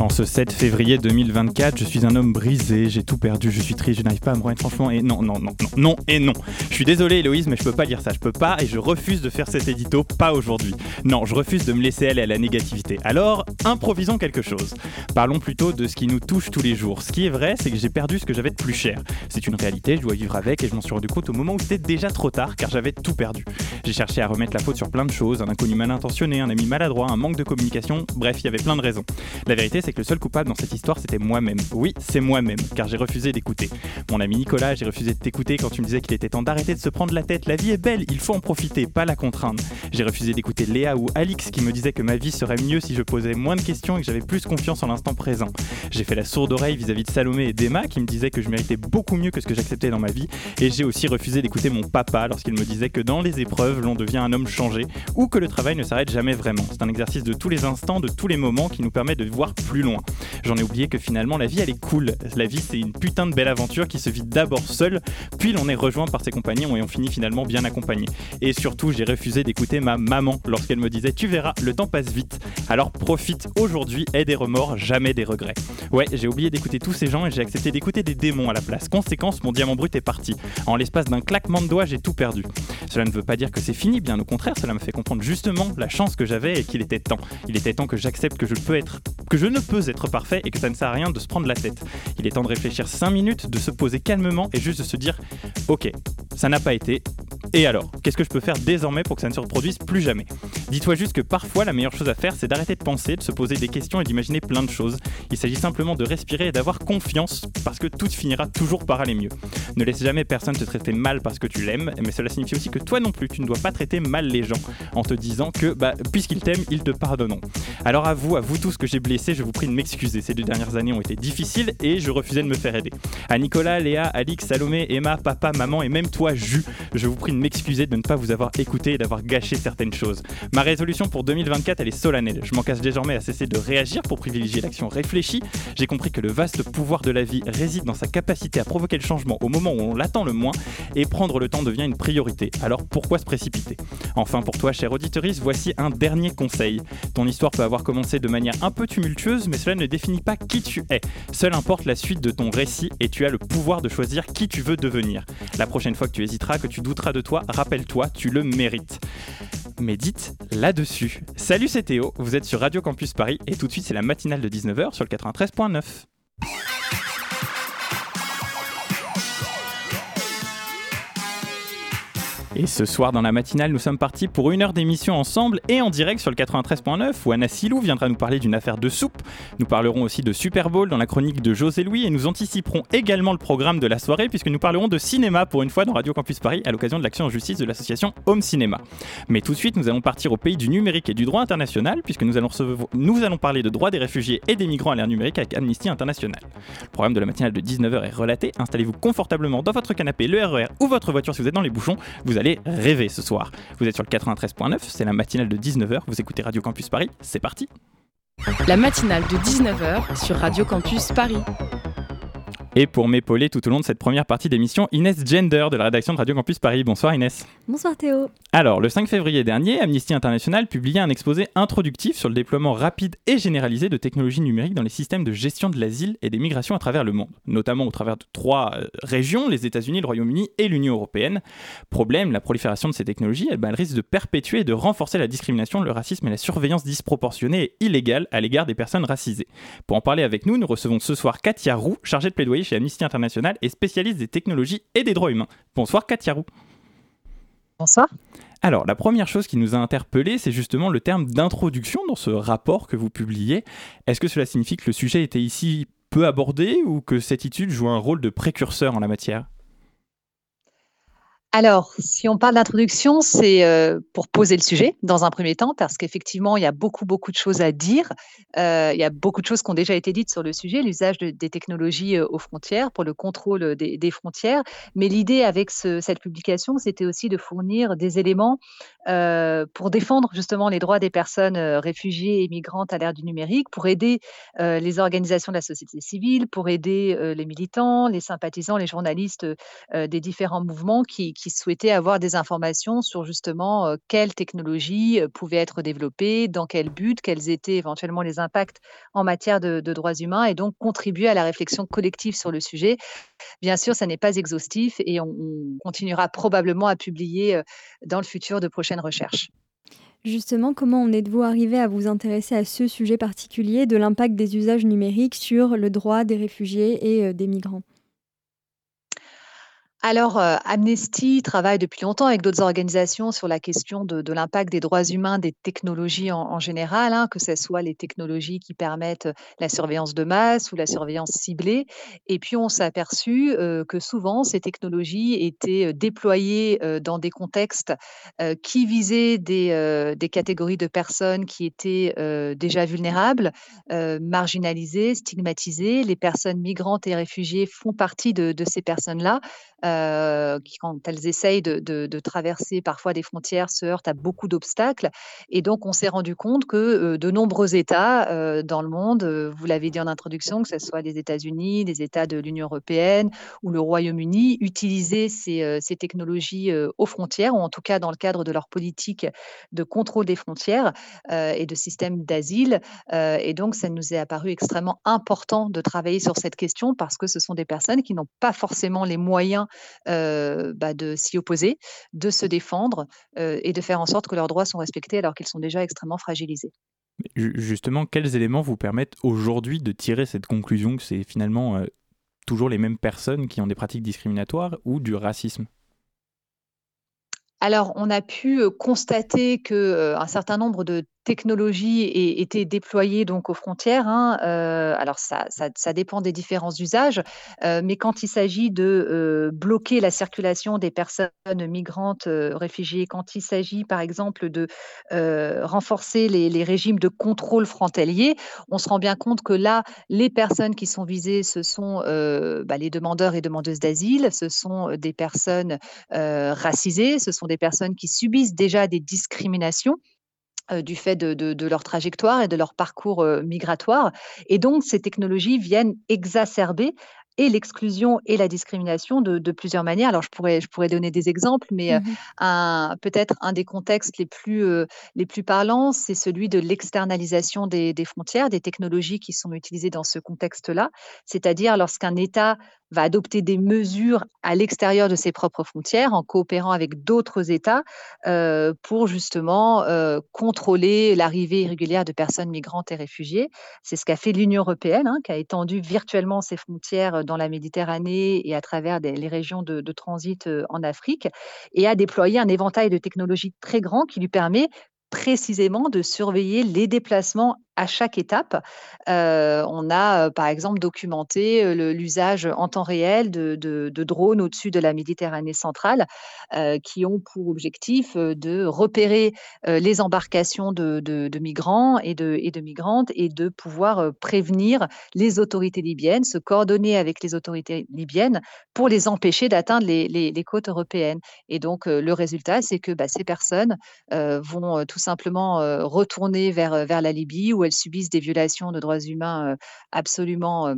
En ce 7 février 2024, je suis un homme brisé, j'ai tout perdu, je suis triste, je n'arrive pas à me remettre franchement et non, non, non, non, non et non. Je suis désolé Héloïse, mais je peux pas lire ça, je peux pas et je refuse de faire cet édito, pas aujourd'hui. Non, je refuse de me laisser aller à la négativité. Alors, improvisons quelque chose. Parlons plutôt de ce qui nous touche tous les jours. Ce qui est vrai, c'est que j'ai perdu ce que j'avais de plus cher. C'est une réalité, je dois vivre avec et je m'en suis rendu compte au moment où c'était déjà trop tard car j'avais tout perdu. J'ai cherché à remettre la faute sur plein de choses, un inconnu mal intentionné, un ami maladroit, un manque de communication, bref, il y avait plein de raisons. La vérité, c'est que le seul coupable dans cette histoire, c'était moi-même. Oui, c'est moi-même, car j'ai refusé d'écouter. Mon ami Nicolas, j'ai refusé de t'écouter quand tu me disais qu'il était temps d'arrêter de se prendre la tête. La vie est belle, il faut en profiter, pas la contraindre. J'ai refusé d'écouter Léa ou Alix qui me disaient que ma vie serait mieux si je posais moins de questions et que j'avais plus confiance en l'instant présent. J'ai fait la sourde oreille vis-à-vis de Salomé et d'Emma qui me disaient que je méritais beaucoup mieux que ce que j'acceptais dans ma vie. Et j'ai aussi refusé d'écouter mon papa lorsqu'il me disait que dans les épreuves, l'on devient un homme changé ou que le travail ne s'arrête jamais vraiment. C'est un exercice de tous les instants, de tous les moments qui nous permet de voir plus J'en ai oublié que finalement la vie elle est cool. La vie c'est une putain de belle aventure qui se vit d'abord seule, puis l'on est rejoint par ses compagnons et on finit finalement bien accompagné. Et surtout j'ai refusé d'écouter ma maman lorsqu'elle me disait tu verras, le temps passe vite. Alors profite aujourd'hui, aie des remords, jamais des regrets. Ouais, j'ai oublié d'écouter tous ces gens et j'ai accepté d'écouter des démons à la place. Conséquence, mon diamant brut est parti. En l'espace d'un claquement de doigts, j'ai tout perdu. Cela ne veut pas dire que c'est fini, bien au contraire, cela me fait comprendre justement la chance que j'avais et qu'il était temps. Il était temps que j'accepte que je peux être que je ne peux être parfait et que ça ne sert à rien de se prendre la tête. Il est temps de réfléchir 5 minutes, de se poser calmement et juste de se dire Ok, ça n'a pas été. Et alors, qu'est-ce que je peux faire désormais pour que ça ne se reproduise plus jamais? Dis-toi juste que parfois la meilleure chose à faire, c'est d'arrêter de penser, de se poser des questions et d'imaginer plein de choses. Il s'agit simplement de respirer et d'avoir confiance parce que tout finira toujours par aller mieux. Ne laisse jamais personne te traiter mal parce que tu l'aimes, mais cela signifie aussi que toi non plus, tu ne dois pas traiter mal les gens en te disant que bah, puisqu'ils t'aiment, ils te pardonneront. Alors à vous, à vous tous que j'ai blessé, je vous prie de m'excuser. Ces deux dernières années ont été difficiles et je refusais de me faire aider. À Nicolas, Léa, Alix, Salomé, Emma, papa, maman et même toi, Jus, je vous prie de m'excuser de ne pas vous avoir écouté et d'avoir gâché certaines choses. Résolution pour 2024, elle est solennelle. Je m'en casse désormais à cesser de réagir pour privilégier l'action réfléchie. J'ai compris que le vaste pouvoir de la vie réside dans sa capacité à provoquer le changement au moment où on l'attend le moins et prendre le temps devient une priorité. Alors pourquoi se précipiter? Enfin pour toi, cher auditoriste, voici un dernier conseil. Ton histoire peut avoir commencé de manière un peu tumultueuse, mais cela ne définit pas qui tu es. Seul importe la suite de ton récit et tu as le pouvoir de choisir qui tu veux devenir. La prochaine fois que tu hésiteras, que tu douteras de toi, rappelle-toi, tu le mérites. Médite là-dessus. Salut, c'est Théo, vous êtes sur Radio Campus Paris et tout de suite c'est la matinale de 19h sur le 93.9. Et ce soir dans la matinale, nous sommes partis pour une heure d'émission ensemble et en direct sur le 93.9 où Anna Silou viendra nous parler d'une affaire de soupe. Nous parlerons aussi de Super Bowl dans la chronique de José Louis et nous anticiperons également le programme de la soirée puisque nous parlerons de cinéma pour une fois dans Radio Campus Paris à l'occasion de l'action en justice de l'association Home Cinéma. Mais tout de suite, nous allons partir au pays du numérique et du droit international puisque nous allons, nous allons parler de droits des réfugiés et des migrants à l'ère numérique avec Amnesty International. Le programme de la matinale de 19h est relaté. Installez-vous confortablement dans votre canapé, le RER ou votre voiture si vous êtes dans les bouchons. Allez rêver ce soir. Vous êtes sur le 93.9, c'est la matinale de 19h, vous écoutez Radio Campus Paris, c'est parti La matinale de 19h sur Radio Campus Paris. Et pour m'épauler tout au long de cette première partie d'émission, Inès Gender de la rédaction de Radio Campus Paris. Bonsoir Inès. Bonsoir Théo. Alors, le 5 février dernier, Amnesty International publiait un exposé introductif sur le déploiement rapide et généralisé de technologies numériques dans les systèmes de gestion de l'asile et des migrations à travers le monde, notamment au travers de trois euh, régions, les États-Unis, le Royaume-Uni et l'Union européenne. Problème, la prolifération de ces technologies, elle, elle risque de perpétuer et de renforcer la discrimination, le racisme et la surveillance disproportionnée et illégale à l'égard des personnes racisées. Pour en parler avec nous, nous recevons ce soir Katia Roux, chargée de plaidoyer chez Amnesty International et spécialiste des technologies et des droits humains. Bonsoir Katia Roux. Bonsoir. Alors, la première chose qui nous a interpellé, c'est justement le terme d'introduction dans ce rapport que vous publiez. Est-ce que cela signifie que le sujet était ici peu abordé ou que cette étude joue un rôle de précurseur en la matière? Alors, si on parle d'introduction, c'est, heu, pour poser le sujet dans un premier temps parce qu'effectivement, il y a beaucoup, beaucoup de choses à dire. Heu, il y a beaucoup de choses qui ont déjà été dites sur le sujet, l'usage de des technologies, heu, aux frontières, pour le contrôle, des frontières. Mais l'idée avec ce cette publication, c'était aussi de fournir des éléments, pour défendre justement les droits des personnes, réfugiées et migrantes à l'ère du numérique, pour aider, les organisations de la société civile, pour aider, les militants, les sympathisants, les journalistes, des différents mouvements qui qui souhaitaient avoir des informations sur justement, heu, quelles technologies, heu, pouvaient être développées, dans quel but, quels étaient éventuellement les impacts en matière de droits humains et donc contribuer à la réflexion collective sur le sujet. Bien sûr, ça n'est pas exhaustif et on on continuera probablement à publier, heu, dans le futur de prochaines recherches. Justement, comment en êtes-vous arrivé à vous intéresser à ce sujet particulier de l'impact des usages numériques sur le droit des réfugiés et des migrants? Alors, heu, Amnesty travaille depuis longtemps avec d'autres organisations sur la question de l'impact des droits humains, des technologies en général, hein, que ce soit les technologies qui permettent, la surveillance de masse ou la surveillance ciblée et puis on s'est aperçu, heu, que souvent ces technologies étaient, déployées, dans des contextes, qui visaient des, catégories de personnes qui étaient, déjà vulnérables, marginalisées, stigmatisées. Les personnes migrantes et réfugiées font partie de ces personnes-là heu, qui quand elles essayent de traverser parfois des frontières, se heurtent à beaucoup d'obstacles. Et donc on s'est rendu compte que, heu, de nombreux États, heu, dans le monde, vous l'avez dit en introduction, que ce soit les États-Unis, les États de l'Union européenne ou le Royaume-Uni, utilisaient ces, ces technologies, aux frontières ou en tout cas dans le cadre de leur politique de contrôle des frontières, et de système d'asile, et donc ça nous est apparu extrêmement important de travailler sur cette question parce que ce sont des personnes qui n'ont pas forcément les moyens bah, de s'y opposer, de se défendre, heu et de faire en sorte que leurs droits sont respectés alors qu'ils sont déjà extrêmement fragilisés. Ju justement, quels éléments vous permettent aujourd'hui de tirer cette conclusion que c'est finalement, heu, toujours les mêmes personnes qui ont des pratiques discriminatoires ou du racisme? Alors, on a pu, constater que, un certain nombre de technologies aient été déployées donc aux frontières, hein, heu, alors ça ça dépend des différents usages, heu, mais quand il s'agit de, heu, bloquer la circulation des personnes migrantes, réfugiées, quand il s'agit par exemple de, renforcer les régimes de contrôle frontalier, on se rend bien compte que là, les personnes qui sont visées, ce sont, bah, les demandeurs et demandeuses d'asile, ce sont, des personnes, racisées, ce sont des personnes qui subissent déjà des discriminations du fait de de de leur trajectoire et de leur parcours, heu, migratoire et donc ces technologies viennent exacerber et l'exclusion et la discrimination de de plusieurs manières. Alors je pourrais je pourrais donner des exemples, mais, heu, Mmh un peut-être un des contextes les plus, les plus parlants, c'est celui de l'externalisation des des frontières, des technologies qui sont utilisées dans ce contexte-là. C'est-à-dire lorsqu'un État va adopter des mesures à l'extérieur de ses propres frontières en coopérant avec d'autres États heu, pour justement, heu, contrôler l'arrivée irrégulière de personnes migrantes et réfugiées. C'est ce qu'a fait l'Union européenne, hein, qui a étendu virtuellement ses frontières, dans la Méditerranée et à travers les régions de de transit, en Afrique et a déployé un éventail de technologies très grand qui lui permet précisément de surveiller les déplacements à chaque étape. Heu, on a, heu, par exemple documenté, le l'usage en temps réel de drones au-dessus de la Méditerranée centrale, qui ont pour objectif, de repérer, les embarcations de migrants et de migrantes et de pouvoir, prévenir les autorités libyennes, se coordonner avec les autorités libyennes pour les empêcher d'atteindre les côtes européennes et donc le résultat, c'est que, bah, ces personnes, vont, tout simplement, retourner vers, vers la Libye où elles subissent des violations de droits humains, absolument,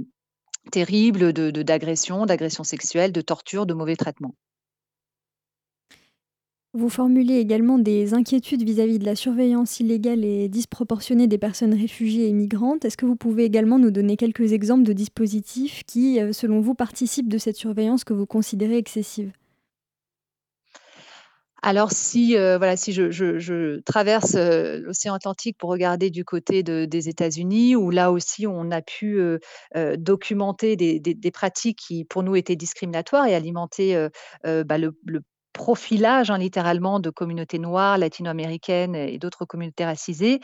terribles, de de d'agressions, d'agressions sexuelles, de tortures, de mauvais traitements. Vous formulez également des inquiétudes vis-à-vis de la surveillance illégale et disproportionnée des personnes réfugiées et migrantes. Est-ce que vous pouvez également nous donner quelques exemples de dispositifs qui, selon vous, participent de cette surveillance que vous considérez excessive? Alors si, heu, voilà, si je traverse, heu, l'océan Atlantique pour regarder du côté de des États-Unis, où là aussi on a pu, heu, documenter des pratiques qui pour nous étaient discriminatoires et alimenter, bah, le profilage, hein, littéralement de communautés noires, latino-américaines et d'autres communautés racisées.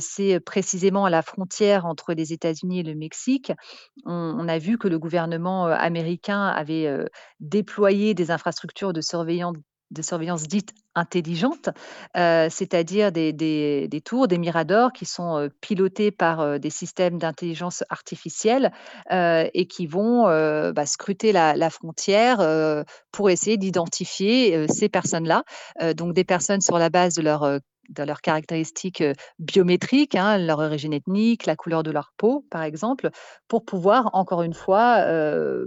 C'est précisément à la frontière entre les États-Unis et le Mexique. On a vu que le gouvernement, américain avait, déployé des infrastructures de surveillance de surveillance dite intelligente, euh, c'est-à-dire des, tours, des miradors qui sont euh, pilotés par euh, des systèmes d'intelligence artificielle et qui vont bah, scruter la, frontière pour essayer d'identifier ces personnes-là. donc des personnes sur la base de leur de leurs caractéristiques biométriques, hein, leur origine ethnique, la couleur de leur peau, par exemple, pour pouvoir, encore une fois,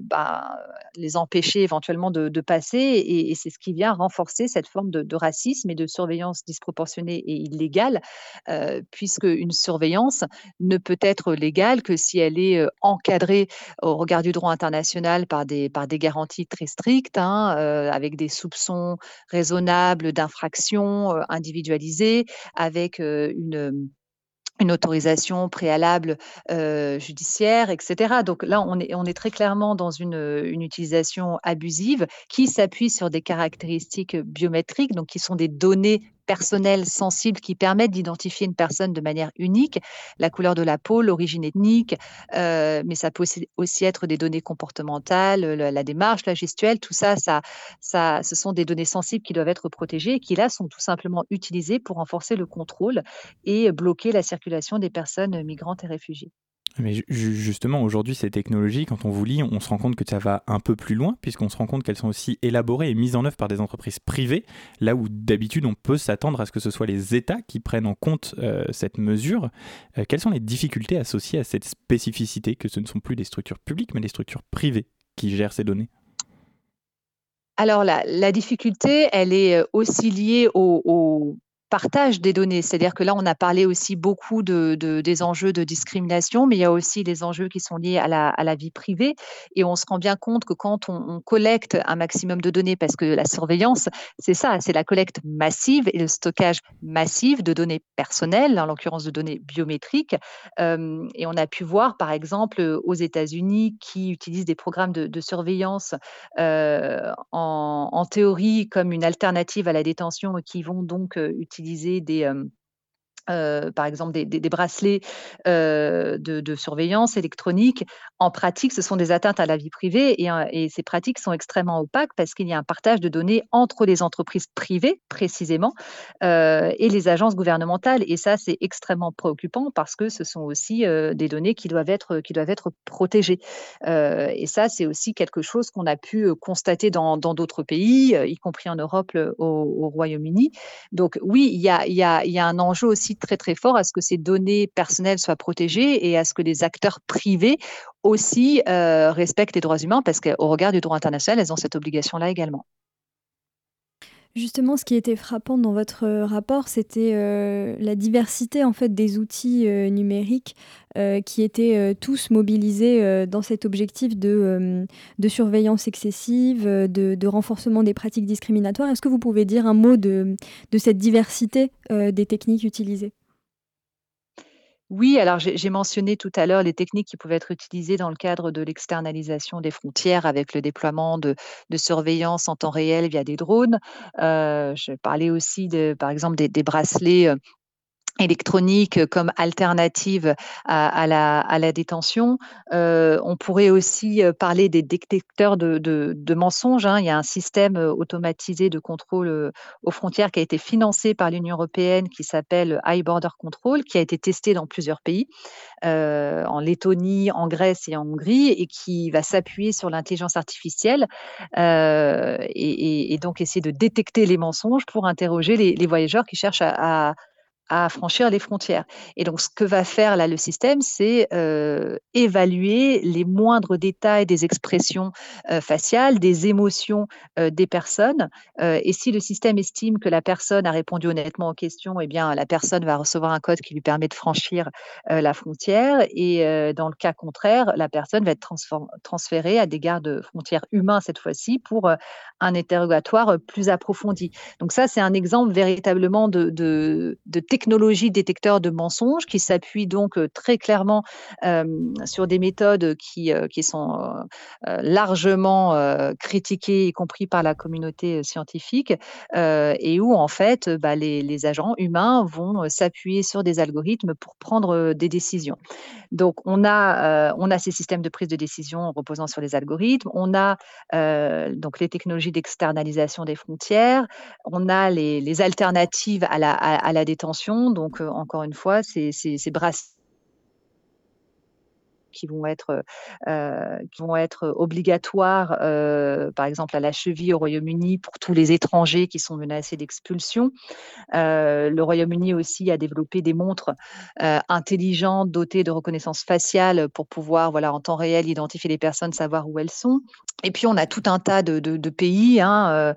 bah, les empêcher éventuellement de, passer. Et, c'est ce qui vient renforcer cette forme de, racisme et de surveillance disproportionnée et illégale, puisque une surveillance ne peut être légale que si elle est encadrée au regard du droit international par des, par des garanties très strictes, hein, avec des soupçons raisonnables d'infraction individualisées avec une une autorisation préalable judiciaire, etc. Donc là, on est, très clairement dans une utilisation abusive qui s'appuie sur des caractéristiques biométriques, donc qui sont des données personnels sensibles qui permettent d'identifier une personne de manière unique, la couleur de la peau, l'origine ethnique, euh, mais ça peut aussi, être des données comportementales, la, démarche, la gestuelle, tout ça, ça, ça, ce sont des données sensibles qui doivent être protégées et qui là sont tout simplement utilisées pour renforcer le contrôle et bloquer la circulation des personnes migrantes et réfugiées. Mais justement, aujourd'hui, ces technologies, quand on vous lit, on se rend compte que ça va un peu plus loin, puisqu'on se rend compte qu'elles sont aussi élaborées et mises en œuvre par des entreprises privées, là où d'habitude on peut s'attendre à ce que ce soit les États qui prennent en compte euh, cette mesure. Euh, quelles sont les difficultés associées à cette spécificité, que ce ne sont plus des structures publiques, mais des structures privées qui gèrent ces données? Alors la, la, difficulté, elle est euh, aussi liée au, partage des données. C'est-à-dire que là, on a parlé aussi beaucoup de, des enjeux de discrimination, mais il y a aussi des enjeux qui sont liés à la, vie privée. Et on se rend bien compte que quand on, collecte un maximum de données, parce que la surveillance, c'est ça, c'est la collecte massive et le stockage massif de données personnelles, en l'occurrence de données biométriques. Euh, et on a pu voir, par exemple, aux États-Unis, qui utilisent des programmes de, surveillance euh, en, en, théorie comme une alternative à la détention et qui vont donc euh, utiliser utiliser des, euh, par exemple des, bracelets euh, de, surveillance électronique, en pratique, ce sont des atteintes à la vie privée et, ces pratiques sont extrêmement opaques parce qu'il y a un partage de données entre les entreprises privées, précisément, euh, et les agences gouvernementales. Et ça, c'est extrêmement préoccupant parce que ce sont aussi des données qui doivent être, qui doivent être protégées. et ça, c'est aussi quelque chose qu'on a pu constater dans d'autres pays, y compris en Europe, au, Royaume-Uni. Donc oui, il y y, y a un enjeu aussi très très fort à ce que ces données personnelles soient protégées et à ce que les acteurs privés aussi euh, respectent les droits humains parce qu'au regard du droit international, elles ont cette obligation-là également. Justement, ce qui était frappant dans votre rapport, c'était euh, la diversité en fait des outils euh, numériques qui étaient tous mobilisés dans cet objectif de, surveillance excessive, de, renforcement des pratiques discriminatoires. Est-ce que vous pouvez dire un mot de cette diversité des techniques utilisées? Oui, alors j'ai mentionné tout à l'heure les techniques qui pouvaient être utilisées dans le cadre de l'externalisation des frontières avec le déploiement de, surveillance en temps réel via des drones. Euh, je parlais aussi, de, par exemple, des, bracelets euh, électroniques comme alternative à, la, détention. Euh, on pourrait aussi parler des détecteurs de, mensonges. Hein. Il y a un système automatisé de contrôle aux frontières qui a été financé par l'Union européenne qui s'appelle High Border Control, qui a été testé dans plusieurs pays, en Lettonie, en Grèce et en Hongrie, et qui va s'appuyer sur l'intelligence artificielle et, donc essayer de détecter les mensonges pour interroger les, voyageurs qui cherchent à franchir les frontières. Et donc, ce que va faire là le système, c'est euh, évaluer les moindres détails des expressions euh, faciales, des émotions euh, des personnes. et si le système estime que la personne a répondu honnêtement aux questions, eh bien, la personne va recevoir un code qui lui permet de franchir la frontière. Et dans le cas contraire, la personne va être transférée à des gardes frontières humains cette fois-ci pour un interrogatoire plus approfondi. Donc ça, c'est un exemple véritablement de, de, de technologie technologie détecteur de mensonges qui s'appuie donc très clairement sur des méthodes qui, qui sont largement critiquées, y compris par la communauté scientifique, et où en fait bah, les, les agents humains vont s'appuyer sur des algorithmes pour prendre des décisions. Donc on a, on a ces systèmes de prise de décision reposant sur les algorithmes, on a donc les technologies d'externalisation des frontières, on a les, alternatives à la, à, la, détention. Donc, encore une fois, c'est ces brasses qui vont être, euh, qui vont être obligatoires, euh, par exemple à la cheville au Royaume-Uni pour tous les étrangers qui sont menacés d'expulsion. Euh, le Royaume-Uni aussi a développé des montres intelligentes dotées de reconnaissance faciale pour pouvoir, voilà, en temps réel, identifier les personnes, savoir où elles sont. Et puis on a tout un tas de, pays, hein,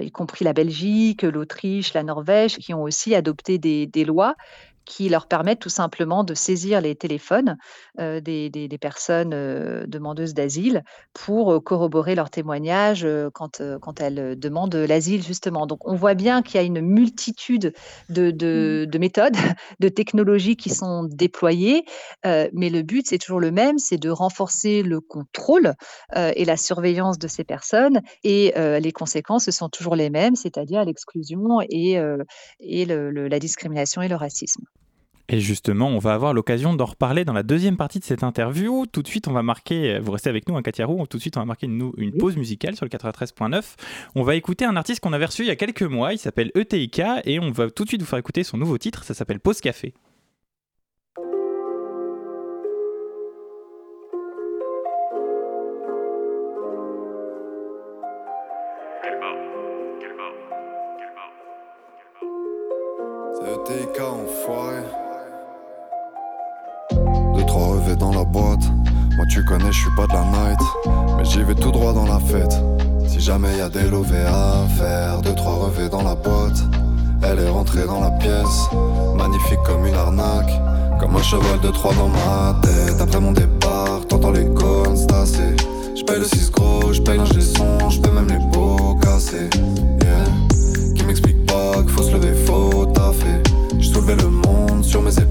y compris la Belgique, l'Autriche, la Norvège, qui ont aussi adopté des lois qui leur permettent tout simplement de saisir les téléphones euh, des, des, personnes euh, demandeuses d'asile pour euh, corroborer leur témoignage quand, quand elles demandent l'asile, justement. Donc, on voit bien qu'il y a une multitude de, de, mmh. de, méthodes, de technologies qui sont déployées, mais le but, c'est toujours le même, c'est de renforcer le contrôle et la surveillance de ces personnes, et les conséquences sont toujours les mêmes, c'est-à-dire l'exclusion et, et le, la discrimination et le racisme. Et justement, on va avoir l'occasion d'en reparler dans la deuxième partie de cette interview. Tout de suite, on va marquer, vous restez avec nous, hein, Katia Roux, tout de suite, on va marquer une, une pause musicale sur le 93.9. On va écouter un artiste qu'on avait reçu il y a quelques mois, il s'appelle ETIK, et on va tout de suite vous faire écouter son nouveau titre, ça s'appelle Pause Café. C'est ETIK enfoiré dans la boîte. Moi tu connais, je suis pas de la night, mais j'y vais tout droit dans la fête. Si jamais y a des lovés à faire, deux trois revêts dans la boîte. Elle est rentrée dans la pièce, magnifique comme une arnaque, comme un cheval de trois dans ma tête. Après mon départ, t'entends les cônes stasser. J'paye le 6 gros, j'paye l'ingé des sons, j'paye même les pots cassés. Yeah. Qui m'explique pas qu'il faut se lever, faut taffer. J'soulevais le monde sur mes épaules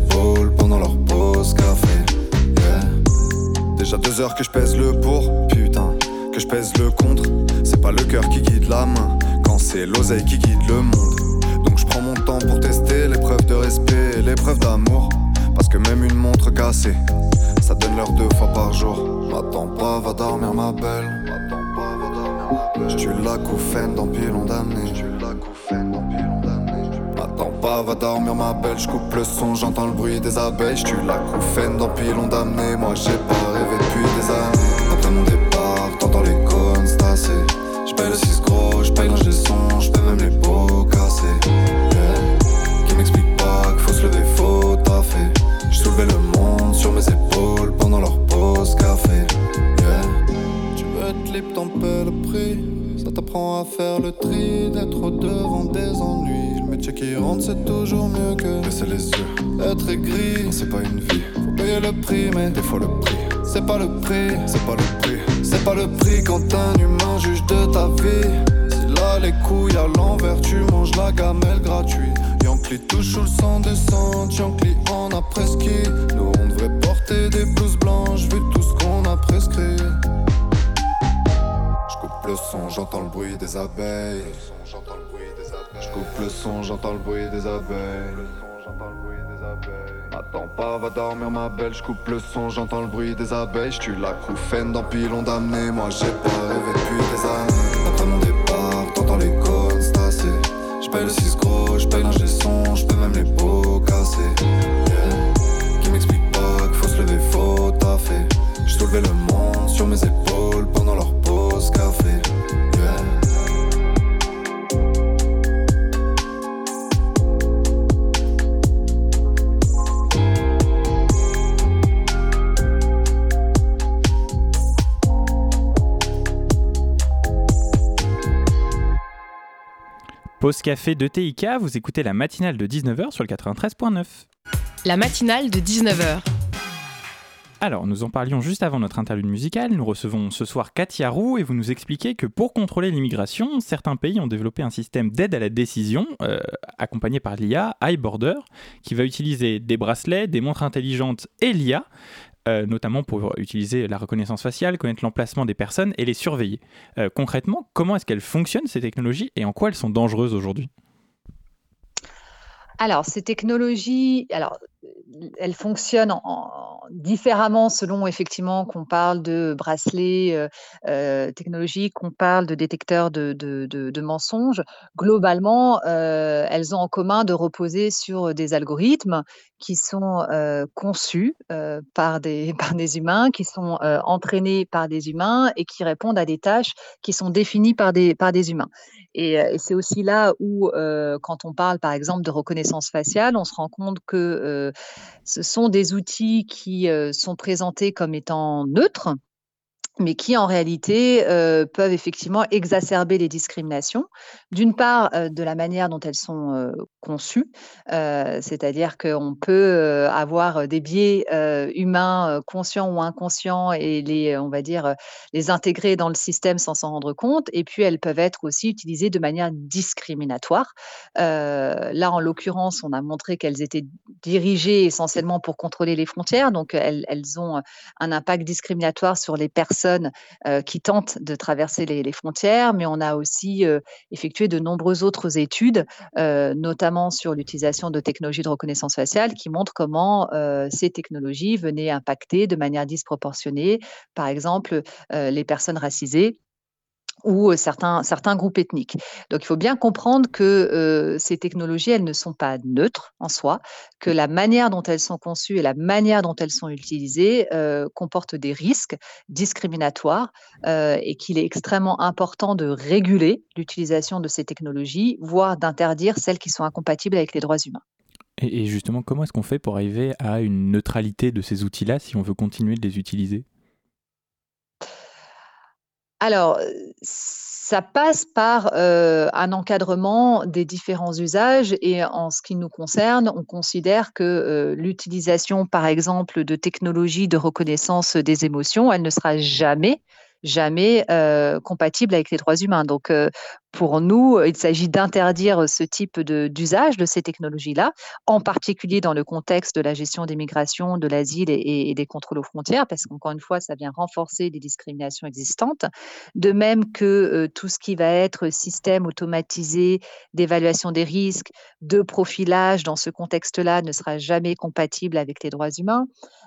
Déjà deux heures que je pèse le pour, putain, que je pèse le contre. C'est pas le cœur qui guide la main, quand c'est l'oseille qui guide le monde. Donc je prends mon temps pour tester l'épreuve de respect et l'épreuve d'amour. Parce que même une montre cassée, ça donne l'heure deux fois par jour. M'attends pas, va dormir ma belle. J'tue la couffaine dans pilon d'année. M'attends pas, va dormir ma belle. J'coupe le son, j'entends le bruit des abeilles. J'tue la couffaine dans pilon d'année. Moi j'ai pas rêvé depuis des années. Après mon départ, t'entends les cônes stasser. J'paye le 6 gros, j'paye l'ingé son, j'paye même les pots cassés. Qui m'explique pas qu'il faut se lever, faut taffer. J'soulevais le monde sur mes épaules pendant leur pause café. Tu veux être libre, t'en paies le prix. Ça t'apprend à faire le tri, d'être au devant des ennuis. Le métier qui rentre, c'est toujours mieux que baisser les yeux. Être aigri, c'est pas une vie. Faut payer le prix, mais des fois le prix. C'est pas le prix, c'est pas le prix. C'est pas le prix quand un humain juge de ta vie. Si là les couilles à l'envers, tu manges la gamelle gratuite. Yankli touche le sang descend, Yankli en a prescrit. Nous on devrait porter des blouses blanches vu tout ce qu'on a prescrit. J'coupe le son, j'entends le bruit des abeilles. J'coupe le son, j'entends le bruit des abeilles. Attends pas, va dormir ma belle, je coupe le son, j'entends le bruit des abeilles, je la couffaine dans pilon d'amener, moi j'ai pas rêvé depuis des années. Après mon départ, t'entends les cônes stasser, j'paye le 6 gros, j'paye l'ingé son, j'paye même les pots cassés. Qui m'explique pas qu'il faut se lever, faut taffer, j'soulevais le monde sur mes épaules Pause café de TIK, vous écoutez la matinale de 19h sur le 93.9. La matinale de 19h. Alors, nous en parlions juste avant notre interlude musicale. Nous recevons ce soir Katia Roux et vous nous expliquez que pour contrôler l'immigration, certains pays ont développé un système d'aide à la décision, euh, accompagné par l'IA, iBorder, qui va utiliser des bracelets, des montres intelligentes et l'IA, euh, notamment pour utiliser la reconnaissance faciale, connaître l'emplacement des personnes et les surveiller. Euh, concrètement, comment est-ce qu'elles fonctionnent ces technologies et en quoi elles sont dangereuses aujourd'hui? Alors, ces technologies, elles fonctionnent en, différemment selon effectivement qu'on parle de bracelets euh, euh, technologiques, qu'on parle de détecteurs de, de, mensonges. Globalement, euh, elles ont en commun de reposer sur des algorithmes qui sont conçus par, des, par des humains, qui sont entraînés par des humains et qui répondent à des tâches qui sont définies par des, par des humains. Et, et c'est aussi là où, quand on parle par exemple de reconnaissance faciale, on se rend compte que ce sont des outils qui sont présentés comme étant neutres, mais qui en réalité euh, peuvent effectivement exacerber les discriminations. D'une part, euh, de la manière dont elles sont euh, conçues, c'est-à-dire qu'on peut avoir des biais humains conscients ou inconscients et les, on va dire, les intégrer dans le système sans s'en rendre compte. Et puis, elles peuvent être aussi utilisées de manière discriminatoire. là, en l'occurrence, on a montré qu'elles étaient dirigées essentiellement pour contrôler les frontières, donc elles, elles ont un impact discriminatoire sur les personnes qui tentent de traverser les, frontières, mais on a aussi effectué de nombreuses autres études, notamment sur l'utilisation de technologies de reconnaissance faciale, qui montrent comment ces technologies venaient impacter de manière disproportionnée, par exemple, les personnes racisées ou certains, certains groupes ethniques. Donc il faut bien comprendre que ces technologies, elles ne sont pas neutres en soi, que la manière dont elles sont conçues et la manière dont elles sont utilisées comportent des risques discriminatoires et qu'il est extrêmement important de réguler l'utilisation de ces technologies, voire d'interdire celles qui sont incompatibles avec les droits humains. Et, justement, comment est-ce qu'on fait pour arriver à une neutralité de ces outils-là si on veut continuer de les utiliser? Alors, ça passe par un encadrement des différents usages et en ce qui nous concerne, on considère que l'utilisation, par exemple, de technologies de reconnaissance des émotions, elle ne sera jamais jamais compatible avec les droits humains. Donc, pour nous, il s'agit d'interdire ce type d'usage de, ces technologies-là, en particulier dans le contexte de la gestion des migrations, de l'asile et, des contrôles aux frontières, parce qu'encore une fois, ça vient renforcer les discriminations existantes. De même que tout ce qui va être système automatisé d'évaluation des risques, de profilage dans ce contexte-là ne sera jamais compatible avec les droits humains.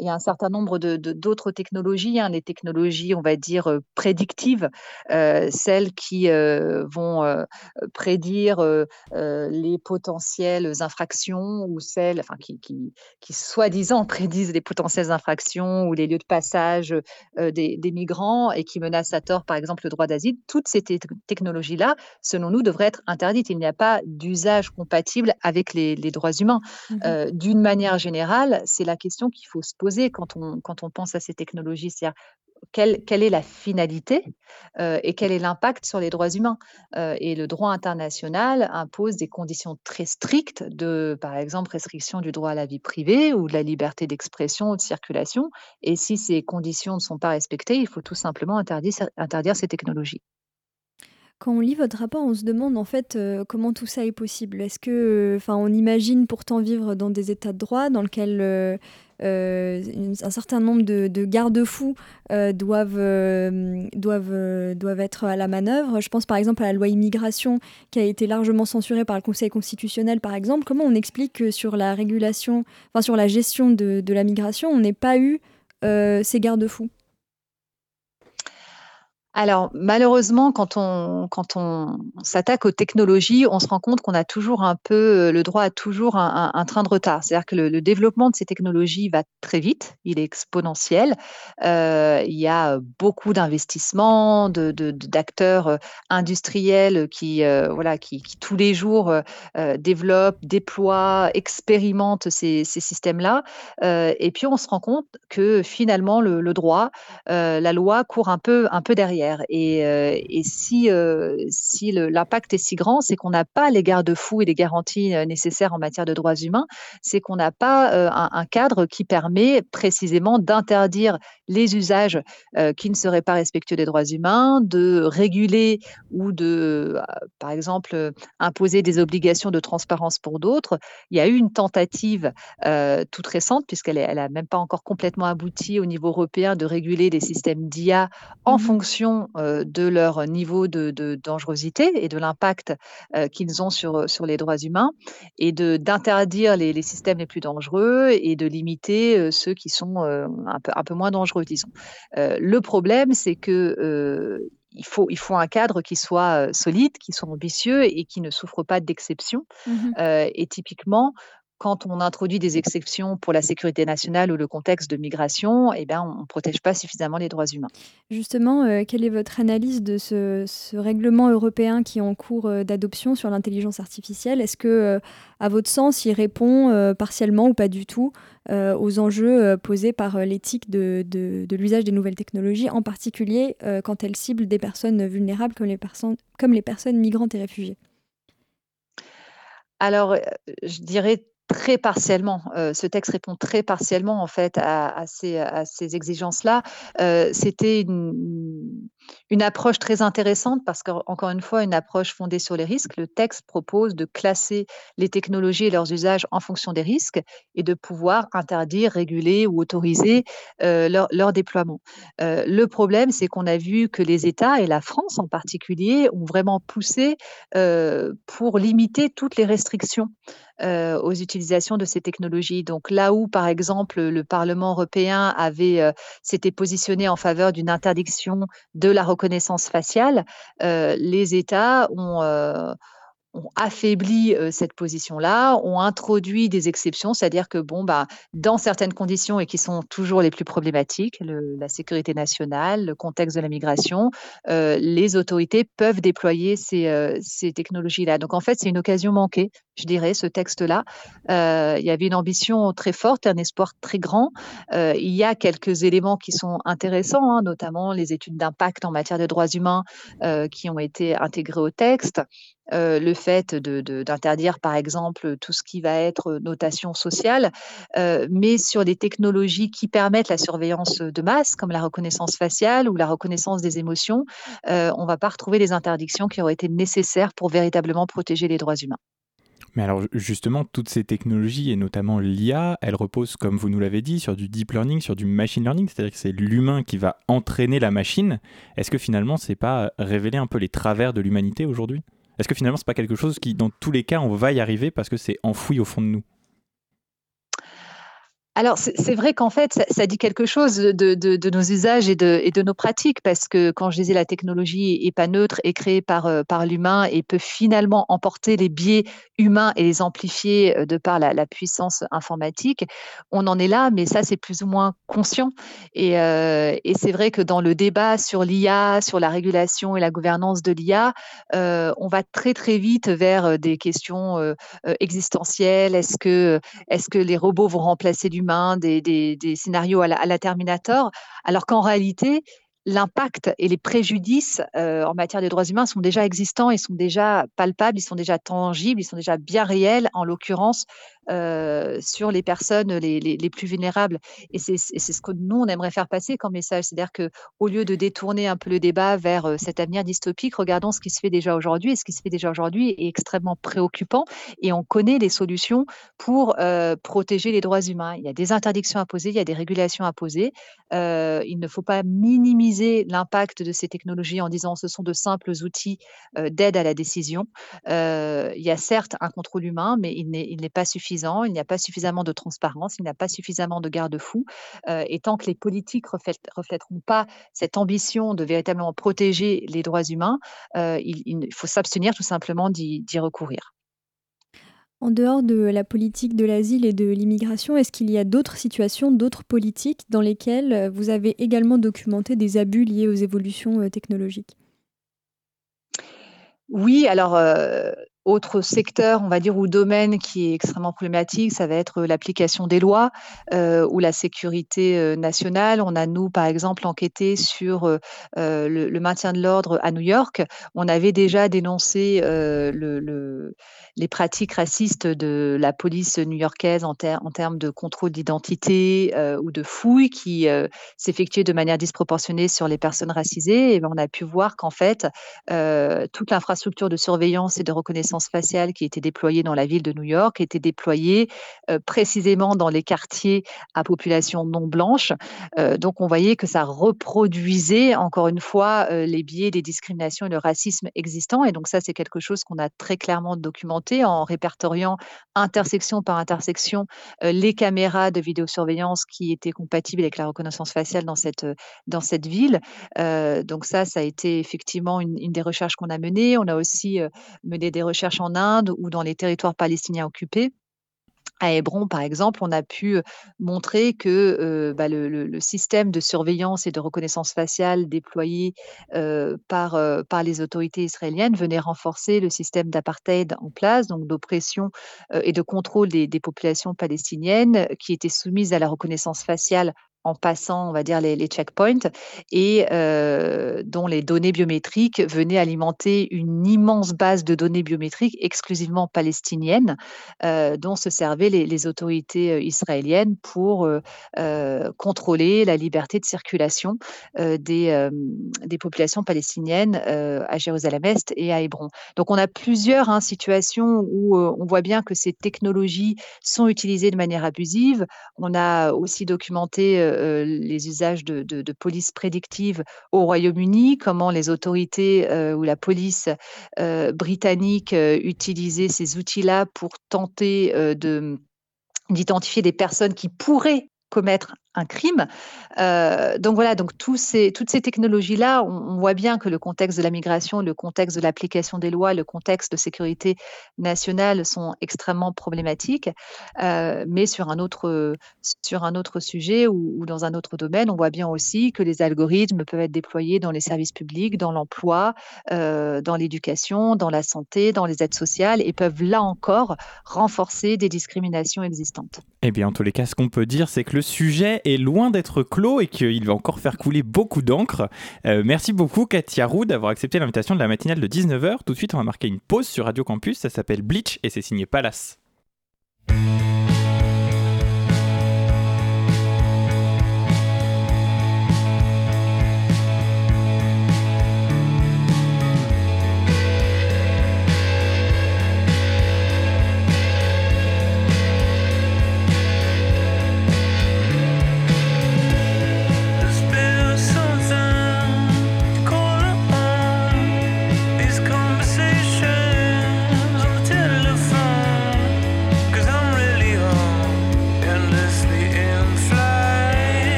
Il y a un certain nombre d'autres de, technologies, hein, les technologies, on va dire, prédictives, celles qui vont euh, prédire euh, euh, les potentielles infractions ou celles enfin, qui, qui, qui soi-disant prédisent les potentielles infractions ou les lieux de passage des, des, migrants et qui menacent à tort, par exemple, le droit d'asile. Toutes ces technologies-là, selon nous, devraient être interdites. Il n'y a pas d'usage compatible avec les, les droits humains. Mmh d'une manière générale, c'est la question qu'il faut se poser quand on, quand on pense à ces technologies. C'est-à-dire quelle, est la finalité euh, et quel est l'impact sur les droits humains. Euh, et le droit international impose des conditions très strictes de, par exemple, restriction du droit à la vie privée ou de la liberté d'expression ou de circulation. Et si ces conditions ne sont pas respectées, il faut tout simplement interdire, ces technologies. Quand on lit votre rapport, on se demande en fait euh, comment tout ça est possible. Est-ce que, enfin, on imagine pourtant vivre dans des états de droit dans lesquels euh, un certain nombre de, garde-fous euh, doivent, euh, doivent, être à la manœuvre. Je pense par exemple à la loi immigration qui a été largement censurée par le Conseil constitutionnel, par exemple. Comment on explique que sur la régulation, sur la gestion de, de la migration, on n'ait pas eu ces garde-fous? Alors, malheureusement, quand on, s'attaque aux technologies, on se rend compte qu'on a toujours un peu, le droit a toujours un, train de retard. C'est-à-dire que le, développement de ces technologies va très vite, il est exponentiel. Euh, il y a beaucoup d'investissements, d'acteurs euh, industriels qui, euh, voilà, qui, tous les jours développent, déploient, expérimentent ces, systèmes-là. et puis, on se rend compte que finalement, le, le droit, la loi court un peu, un peu derrière. Derrière. Et, et si, si l'impact est si grand, c'est qu'on n'a pas les garde-fous et les garanties nécessaires en matière de droits humains, c'est qu'on n'a pas un, un, cadre qui permet précisément d'interdire les usages qui ne seraient pas respectueux des droits humains, de réguler ou de, par exemple, imposer des obligations de transparence pour d'autres. Il y a eu une tentative toute récente, puisqu'elle n'a même pas encore complètement abouti au niveau européen, de réguler les systèmes d'IA en mmh fonction de leur niveau de, dangerosité et de l'impact qu'ils ont sur, sur les droits humains, et d'interdire les, les, systèmes les plus dangereux et de limiter ceux qui sont un, peu, un peu moins dangereux, disons. le problème, c'est que il faut, il faut un cadre qui soit solide, qui soit ambitieux et qui ne souffre pas d'exceptions. Mmh et typiquement, quand on introduit des exceptions pour la sécurité nationale ou le contexte de migration, eh bien, on ne protège pas suffisamment les droits humains. Justement, euh, quelle est votre analyse de ce, règlement européen qui est en cours euh, d'adoption sur l'intelligence artificielle? Est-ce que, euh, à votre sens, il répond partiellement ou pas du tout aux enjeux posés par l'éthique de, de l'usage des nouvelles technologies, en particulier quand elles ciblent des personnes vulnérables comme les personnes, comme les personnes migrantes et réfugiées? Alors, je dirais très partiellement. ce texte répond très partiellement en fait à, ces, exigences-là. C'était une, approche très intéressante parce qu'encore une fois, une approche fondée sur les risques. Le texte propose de classer les technologies et leurs usages en fonction des risques et de pouvoir interdire, réguler ou autoriser leur, leur, déploiement. le problème, c'est qu'on a vu que les États et la France en particulier ont vraiment poussé pour limiter toutes les restrictions aux utilisations de ces technologies. Donc là où, par exemple, le Parlement européen avait s'était positionné en faveur d'une interdiction de la reconnaissance faciale, les États ont ont affaibli cette position-là, ont introduit des exceptions, c'est-à-dire que bon, bah, dans certaines conditions et qui sont toujours les plus problématiques, la sécurité nationale, le contexte de la migration, les autorités peuvent déployer ces, ces technologies-là. Donc en fait, c'est une occasion manquée, je dirais, ce texte-là. il y avait une ambition très forte, un espoir très grand. il y a quelques éléments qui sont intéressants, hein, notamment les études d'impact en matière de droits humains qui ont été intégrées au texte le fait d'interdire, par exemple, tout ce qui va être notation sociale, mais sur des technologies qui permettent la surveillance de masse, comme la reconnaissance faciale ou la reconnaissance des émotions, on ne va pas retrouver les interdictions qui auraient été nécessaires pour véritablement protéger les droits humains. Mais alors justement, toutes ces technologies, et notamment l'IA, elles reposent, comme vous nous l'avez dit, sur du deep learning, sur du machine learning, c'est-à-dire que c'est l'humain qui va entraîner la machine. Est-ce que finalement, c'est pas révéler un peu les travers de l'humanité aujourd'hui? Est-ce que finalement, c'est pas quelque chose qui, dans tous les cas, on va y arriver parce que c'est enfoui au fond de nous? Alors, c'est vrai qu'en fait, ça, dit quelque chose de, nos usages et de, nos pratiques, parce que quand je disais la technologie est pas neutre, est créée par, euh, par l'humain et peut finalement emporter les biais humains et les amplifier euh, de par la, puissance informatique, on en est là, mais ça, c'est plus ou moins conscient. Et, euh, c'est vrai que dans le débat sur l'IA, sur la régulation et la gouvernance de l'IA, on va très, très vite vers des questions existentielles. Est-ce que, est -ce que les robots vont remplacer l'humain des, scénarios à la Terminator, alors qu'en réalité, l'impact et les préjudices euh, en matière de droits humains sont déjà existants, ils sont déjà palpables, ils sont déjà tangibles, ils sont déjà bien réels, en l'occurrence euh, sur les personnes les, les, plus vulnérables. Et c'est ce que nous, on aimerait faire passer comme message. C'est-à-dire qu'au lieu de détourner un peu le débat vers euh, cet avenir dystopique, regardons ce qui se fait déjà aujourd'hui. Et ce qui se fait déjà aujourd'hui est extrêmement préoccupant. Et on connaît les solutions pour protéger les droits humains. Il y a des interdictions à poser, il y a des régulations à poser. il ne faut pas minimiser l'impact de ces technologies en disant ce sont de simples outils d'aide à la décision. il y a certes un contrôle humain, mais il n'est pas suffisant. Il n'y a pas suffisamment de transparence, il n'y a pas suffisamment de garde-fous. et tant que les politiques ne reflèteront pas cette ambition de véritablement protéger les droits humains, il faut s'abstenir tout simplement d'y recourir. En dehors de la politique de l'asile et de l'immigration, est-ce qu'il y a d'autres situations, d'autres politiques dans lesquelles euh, vous avez également documenté des abus liés aux évolutions euh, technologiques? Oui, alors euh, autre secteur, on va dire, ou domaine qui est extrêmement problématique, ça va être l'application des lois euh, ou la sécurité euh, nationale. On a, nous, par exemple, enquêté sur euh, le, maintien de l'ordre à New York. On avait déjà dénoncé le, les pratiques racistes de la police new-yorkaise en, en, termes de contrôle d'identité ou de fouilles qui s'effectuaient de manière disproportionnée sur les personnes racisées. Et ben, on a pu voir qu'en fait, toute l'infrastructure de surveillance et de reconnaissance spatiale qui était déployée dans la ville de New York était déployée euh, précisément dans les quartiers à population non blanche. Euh, donc on voyait que ça reproduisait encore une fois euh, les biais des discriminations et le racisme existants. Et donc ça, c'est quelque chose qu'on a très clairement documenté en répertoriant intersection par intersection les caméras de vidéosurveillance qui étaient compatibles avec la reconnaissance faciale dans cette, dans cette ville. donc ça, ça a été effectivement une, une des recherches qu'on a menées. On a aussi mené des recherches en Inde ou dans les territoires palestiniens occupés. À Hébron, par exemple, on a pu montrer que bah, le, système de surveillance et de reconnaissance faciale déployé par, par les autorités israéliennes venait renforcer le système d'apartheid en place, donc d'oppression et de contrôle des, populations palestiniennes qui étaient soumises à la reconnaissance faciale en passant, on va dire, les, checkpoints et euh, dont les données biométriques venaient alimenter une immense base de données biométriques exclusivement palestiniennes euh, dont se servaient les, autorités euh, israéliennes pour contrôler la liberté de circulation des, populations palestiniennes à Jérusalem-Est et à Hébron. Donc on a plusieurs hein, situations où on voit bien que ces technologies sont utilisées de manière abusive. On a aussi documenté euh, les usages de, police prédictive au Royaume-Uni, comment les autorités euh, ou la police euh, britannique utilisaient ces outils-là pour tenter de d'identifier des personnes qui pourraient commettre un crime. Euh, donc voilà, donc toutes ces technologies-là, on, voit bien que le contexte de la migration, le contexte de l'application des lois, le contexte de sécurité nationale sont extrêmement problématiques. Euh, mais sur un autre, sur un autre sujet ou, dans un autre domaine, on voit bien aussi que les algorithmes peuvent être déployés dans les services publics, dans l'emploi, euh, dans l'éducation, dans la santé, dans les aides sociales et peuvent là encore renforcer des discriminations existantes. Eh bien, en tous les cas, ce qu'on peut dire, c'est que le sujet est loin d'être clos et qu'il va encore faire couler beaucoup d'encre. Euh, merci beaucoup Katia Roux d'avoir accepté l'invitation de la matinale de 19h. Tout de suite, on va marquer une pause sur Radio Campus. Ça s'appelle Bleach et c'est signé Palace.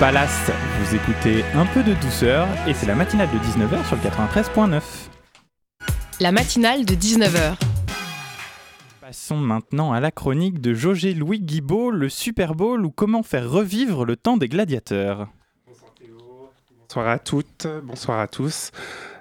Palace. Vous écoutez un peu de douceur et c'est la matinale de 19h sur le 93.9. La matinale de 19h. Passons maintenant à la chronique de Jogé Louis Guibault, le Super Bowl ou comment faire revivre le temps des gladiateurs. Bonsoir Théo, bonsoir à toutes, bonsoir à tous.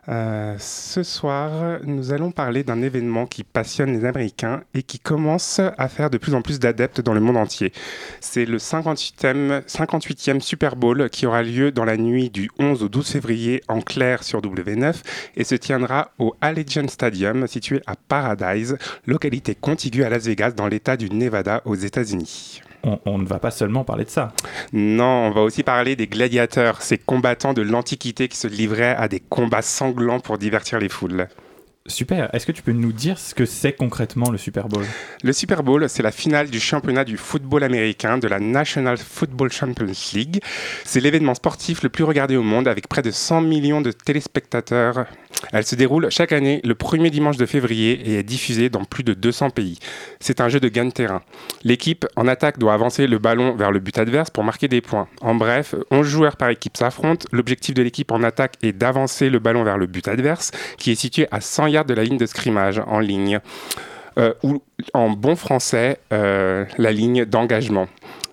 Euh, ce soir, nous allons parler d'un événement qui passionne les Américains et qui commence à faire de plus en plus d'adeptes dans le monde entier. C'est le 58e, 58e, Super Bowl qui aura lieu dans la nuit du 11 au 12 février en clair sur W9 et se tiendra au Allegiant Stadium situé à Paradise, localité contiguë à Las Vegas dans l'État du Nevada aux États-Unis on, ne va pas seulement parler de ça. Non, on va aussi parler des gladiateurs, ces combattants de l'Antiquité qui se livraient à des combats sanglants pour divertir les foules. Super. Est-ce que tu peux nous dire ce que c'est concrètement le Super Bowl? Le Super Bowl, c'est la finale du championnat du football américain de la National Football Champions League. C'est l'événement sportif le plus regardé au monde avec près de 100 millions de téléspectateurs elle se déroule chaque année le premier dimanche de février et est diffusée dans plus de 200 pays. C'est un jeu de gain de terrain. L'équipe en attaque doit avancer le ballon vers le but adverse pour marquer des points. En bref, 11 joueurs par équipe s'affrontent. L'objectif de l'équipe en attaque est d'avancer le ballon vers le but adverse, qui est situé à 100 de la ligne de scrimmage en ligne. Euh, ou en bon français, euh, la ligne d'engagement.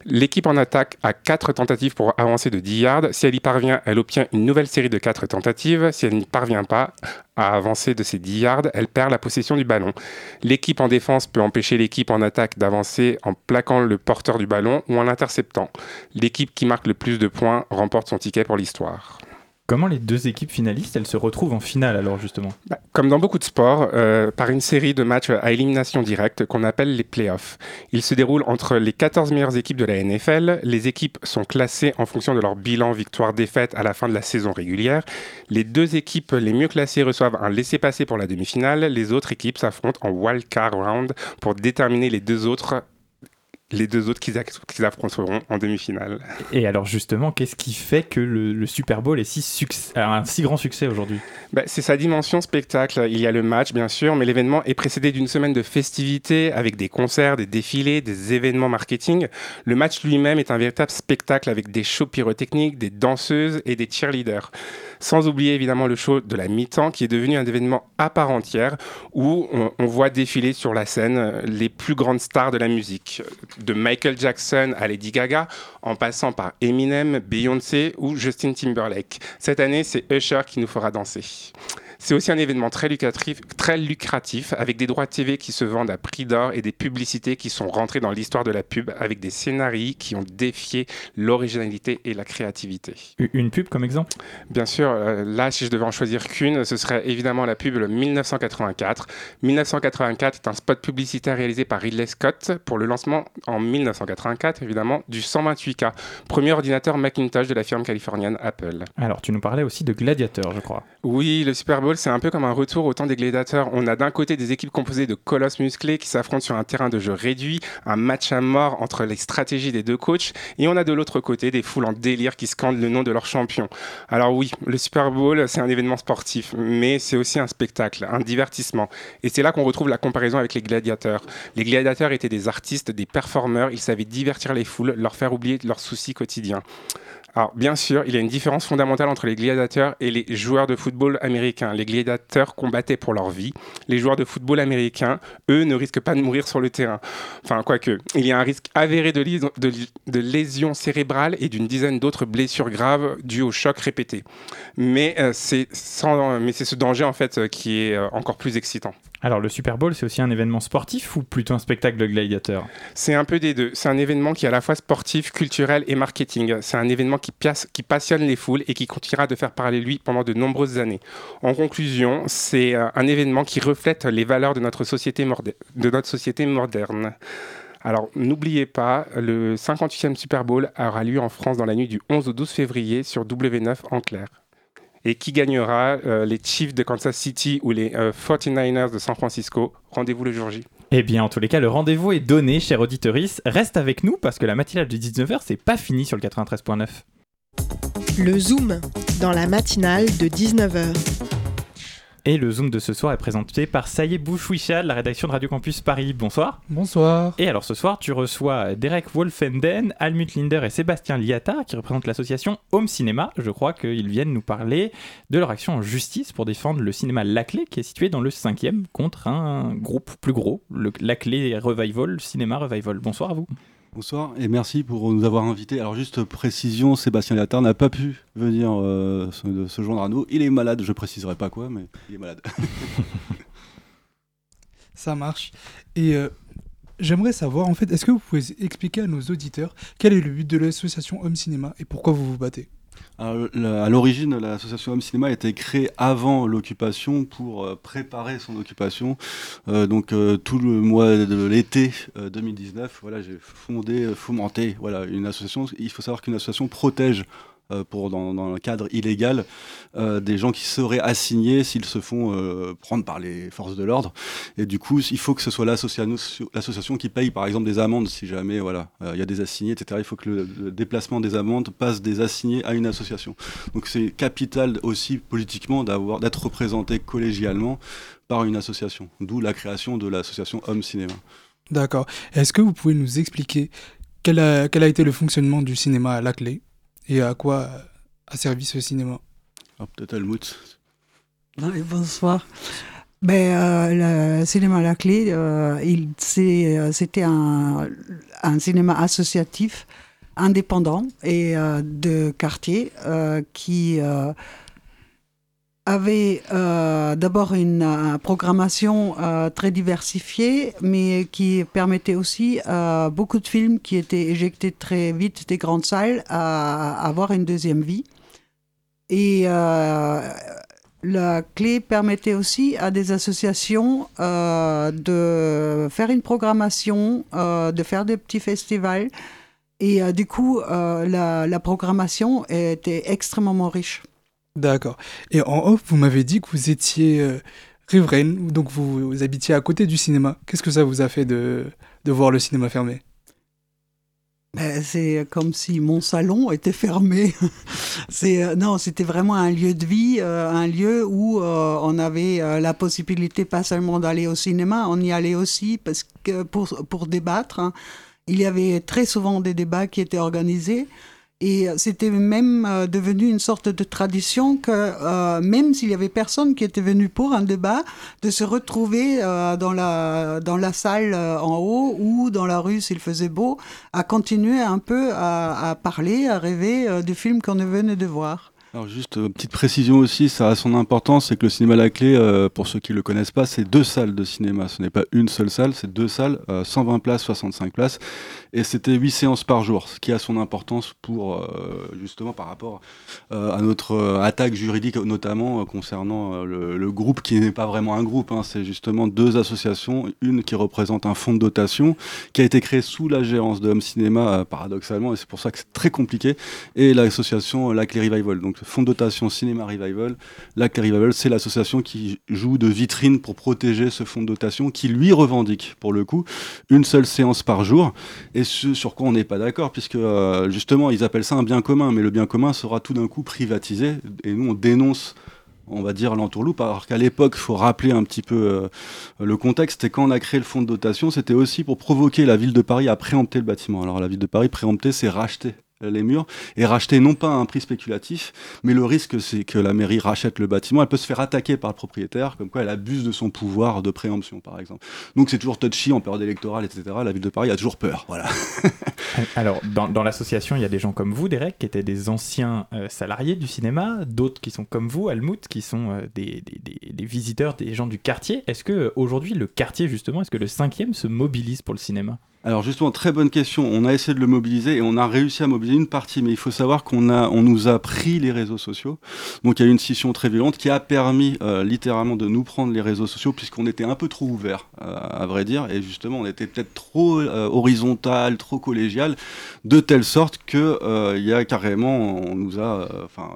L'équipe en attaque a 4 tentatives pour avancer de 10 yards. Si elle y parvient, elle obtient une nouvelle série de 4 tentatives. Si elle n'y parvient pas à avancer de ces 10 yards, elle perd la possession du ballon. L'équipe en défense peut empêcher l'équipe en attaque d'avancer en plaquant le porteur du ballon ou en l'interceptant. L'équipe qui marque le plus de points remporte son ticket pour l'histoire. Comment les deux équipes finalistes, elles se retrouvent en finale alors justement? Bah, Comme dans beaucoup de sports, euh, par une série de matchs à élimination directe qu'on appelle les playoffs. Ils se déroulent entre les 14 meilleures équipes de la NFL. Les équipes sont classées en fonction de leur bilan victoire-défaite à la fin de la saison régulière. Les deux équipes les mieux classées reçoivent un laissez-passer pour la demi-finale. Les autres équipes s'affrontent en wild card round pour déterminer les deux autres les deux autres qu'ils affronteront en demi-finale. Et alors justement, qu'est-ce qui fait que le, Super Bowl est si un si grand succès aujourd'hui? Bah, C'est sa dimension spectacle. Il y a le match, bien sûr, mais l'événement est précédé d'une semaine de festivités avec des concerts, des défilés, des événements marketing. Le match lui-même est un véritable spectacle avec des shows pyrotechniques, des danseuses et des cheerleaders. Sans oublier évidemment le show de la mi-temps qui est devenu un événement à part entière où on, voit défiler sur la scène euh, les plus grandes stars de la musique, de Michael Jackson à Lady Gaga, en passant par Eminem, Beyoncé ou Justin Timberlake. Cette année, c'est Usher qui nous fera danser. C'est aussi un événement très lucratif, très lucratif, avec des droits TV qui se vendent à prix d'or et des publicités qui sont rentrées dans l'histoire de la pub, avec des scénarios qui ont défié l'originalité et la créativité. Une pub comme exemple? Bien sûr, euh, là, si je devais en choisir qu'une, ce serait évidemment la pub le 1984. 1984 est un spot publicitaire réalisé par Ridley Scott pour le lancement en 1984, évidemment, du 128K, premier ordinateur Macintosh de la firme californienne Apple. Alors, tu nous parlais aussi de Gladiator, je crois. Oui, le Super Bowl c'est un peu comme un retour au temps des gladiateurs. On a d'un côté des équipes composées de colosses musclés qui s'affrontent sur un terrain de jeu réduit, un match à mort entre les stratégies des deux coachs, et on a de l'autre côté des foules en délire qui scandent le nom de leur champion. Alors oui, le Super Bowl, c'est un événement sportif, mais c'est aussi un spectacle, un divertissement. Et c'est là qu'on retrouve la comparaison avec les gladiateurs. Les gladiateurs étaient des artistes, des performeurs, ils savaient divertir les foules, leur faire oublier leurs soucis quotidiens. Alors, bien sûr, il y a une différence fondamentale entre les gladiateurs et les joueurs de football américains. Les gladiateurs combattaient pour leur vie. Les joueurs de football américains, eux, ne risquent pas de mourir sur le terrain. Enfin, quoique, il y a un risque avéré de, lésions cérébrales et d'une dizaine d'autres blessures graves dues au choc répété. Mais euh, c'est ce danger, en fait, euh, qui est euh, encore plus excitant. Alors le Super Bowl, c'est aussi un événement sportif ou plutôt un spectacle de gladiateurs C'est un peu des deux. C'est un événement qui est à la fois sportif, culturel et marketing. C'est un événement qui, passionne les foules et qui continuera de faire parler lui pendant de nombreuses années. En conclusion, c'est euh, un événement qui reflète les valeurs de notre société, de notre société moderne. Alors n'oubliez pas, le 58e Super Bowl aura lieu en France dans la nuit du 11 au 12 février sur W9 en clair et qui gagnera euh, les Chiefs de Kansas City ou les 49ers euh, de San Francisco? Rendez-vous le jour J. Eh bien, en tous les cas, le rendez-vous est donné, cher auditeurice. Reste avec nous parce que la matinale de 19h, c'est pas fini sur le 93.9. Le Zoom, dans la matinale de 19h. Et le Zoom de ce soir est présenté par Saïe Bouchouicha de la rédaction de Radio Campus Paris. Bonsoir. Bonsoir. Et alors ce soir, tu reçois Derek Wolfenden, Almut Linder et Sébastien Liata qui représentent l'association Home Cinéma. Je crois qu'ils viennent nous parler de leur action en justice pour défendre le cinéma Laclé qui est situé dans le 5e contre un groupe plus gros, le Laclé Revival, Cinéma Revival. Bonsoir à vous. Bonsoir et merci pour nous avoir invités. Alors juste précision, Sébastien Liata n'a pas pu venir euh, se, joindre à nous. Il est malade, je préciserai pas quoi, mais il est malade. Ça marche. Et euh, j'aimerais savoir, en fait, est-ce que vous pouvez expliquer à nos auditeurs quel est le but de l'association Homme Cinéma et pourquoi vous vous battez? À l'origine, l'association Homme Cinéma a été créée avant l'occupation pour euh, préparer son occupation. Euh, donc euh, tout le mois de l'été 2019, voilà, j'ai fondé, fomenté, voilà, une association. Il faut savoir qu'une association protège pour, dans, dans, un cadre illégal euh, des gens qui seraient assignés s'ils se font euh, prendre par les forces de l'ordre. Et du coup, il faut que ce soit l'association qui paye, par exemple, des amendes si jamais voilà il y a des assignés, etc. Il faut que le, déplacement des amendes passe des assignés à une association. Donc c'est capital aussi politiquement d'être représenté collégialement par une association. D'où la création de l'association Homme Cinéma. D'accord. Est-ce que vous pouvez nous expliquer quel a, quel a été le fonctionnement du cinéma à la clé? Et à quoi a servi ce cinéma? Oh, Peut-être Helmut. bonsoir. Ben, euh, le cinéma à la clé, euh, euh, c'était un, un, cinéma associatif indépendant et de quartier qui avait euh, d'abord une euh, programmation euh, très diversifiée, mais qui permettait aussi à beaucoup de films qui étaient éjectés très vite des grandes salles à, avoir une deuxième vie. Et la clé permettait aussi à des associations de faire une programmation, de faire des petits festivals. Et du coup, la, la programmation était extrêmement riche. D'accord. Et en off, vous m'avez dit que vous étiez euh, riveraine, donc vous, habitiez à côté du cinéma. Qu'est-ce que ça vous a fait de, de voir le cinéma fermé? Ben, c'est comme si mon salon était fermé. euh, non, c'était vraiment un lieu de vie, euh, un lieu où on avait la possibilité pas seulement d'aller au cinéma, on y allait aussi parce que pour pour débattre. Hein. Il y avait très souvent des débats qui étaient organisés. Et c'était même euh, devenu une sorte de tradition que euh, même s'il y avait personne qui était venu pour un débat, de se retrouver euh, dans, la, dans la salle en haut ou dans la rue s'il faisait beau, à continuer un peu à, parler, à rêver du film qu'on venait de voir. Alors juste euh, petite précision aussi, ça a son importance, c'est que le cinéma La Clé, euh, pour ceux qui ne le connaissent pas, c'est deux salles de cinéma. Ce n'est pas une seule salle, c'est deux salles, 120 euh, places, 65 places, et c'était 8 séances par jour, ce qui a son importance pour justement par rapport à notre attaque juridique, notamment concernant le, groupe qui n'est pas vraiment un groupe, hein. c'est justement deux associations, une qui représente un fonds de dotation qui a été créé sous la gérance de Home Cinéma, paradoxalement, et c'est pour ça que c'est très compliqué, et l'association La Clé Revival. Donc Fonds de dotation Cinéma Revival. Lac Revival, c'est l'association qui joue de vitrine pour protéger ce fonds de dotation, qui lui revendique, pour le coup, une seule séance par jour. Ce sur quoi on n'est pas d'accord, puisque euh, justement, ils appellent ça un bien commun, mais le bien commun sera tout d'un coup privatisé. Et nous, on dénonce on va dire l'entourloupe, alors qu'à l'époque, il faut rappeler un petit peu euh, le contexte, et quand on a créé le fonds de dotation, c'était aussi pour provoquer la ville de Paris à préempter le bâtiment. Alors la ville de Paris, préempter, c'est racheter les murs et racheter non pas à un prix spéculatif, mais le risque c'est que la mairie rachète le bâtiment, elle peut se faire attaquer par le propriétaire, comme quoi elle abuse de son pouvoir de préemption par exemple. Donc c'est toujours touchy en période électorale, etc. La ville de Paris a toujours peur, voilà. Alors dans, l'association, il y a des gens comme vous, Derek, qui étaient des anciens euh, salariés du cinéma, d'autres qui sont comme vous, Almout, qui sont euh, des, des, visiteurs, des gens du quartier. Est-ce que aujourd'hui le quartier justement, est-ce que le cinquième se mobilise pour le cinéma? Alors justement, très bonne question. On a essayé de le mobiliser et on a réussi à mobiliser une partie, mais il faut savoir qu'on a, on nous a pris les réseaux sociaux. Donc il y a eu une scission très violente qui a permis euh, littéralement de nous prendre les réseaux sociaux puisqu'on était un peu trop ouvert, euh, à vrai dire, et justement on était peut-être trop euh, horizontal, trop collégial, de telle sorte que il y a carrément, on nous a, enfin,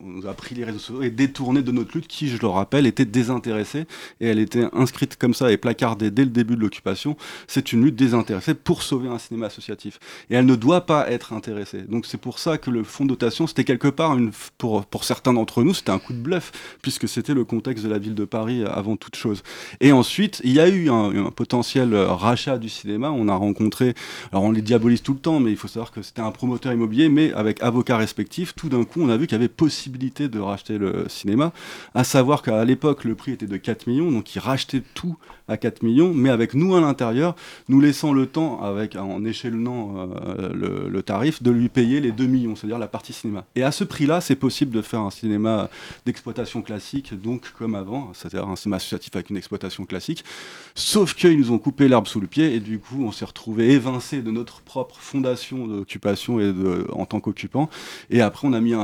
on nous a pris les réseaux sociaux et détourné de notre lutte qui, je le rappelle, était désintéressée et elle était inscrite comme ça et placardée dès le début de l'occupation. C'est une lutte désintéressée intéressée pour sauver un cinéma associatif. Et elle ne doit pas être intéressée. Donc c'est pour ça que le fonds de dotation, c'était quelque part, une, pour, pour certains d'entre nous, c'était un coup de bluff, puisque c'était le contexte de la ville de Paris avant toute chose. Et ensuite, il y a eu un, potentiel rachat du cinéma. On a rencontré, alors on les diabolise tout le temps, mais il faut savoir que c'était un promoteur immobilier, mais avec avocats respectifs. Tout d'un coup, on a vu qu'il y avait possibilité de racheter le cinéma, à savoir qu'à l'époque, le prix était de 4 millions, donc ils rachetaient tout à 4 millions, mais avec nous à l'intérieur, nous laissant le temps, avec, en échelonnant euh, le, tarif, de lui payer les 2 millions, c'est-à-dire la partie cinéma. Et à ce prix-là, c'est possible de faire un cinéma d'exploitation classique, donc comme avant, c'est-à-dire un cinéma associatif avec une exploitation classique, sauf qu'ils nous ont coupé l'herbe sous le pied, et du coup, on s'est retrouvé évincé de notre propre fondation d'occupation et en tant qu'occupant. Et après, on a mis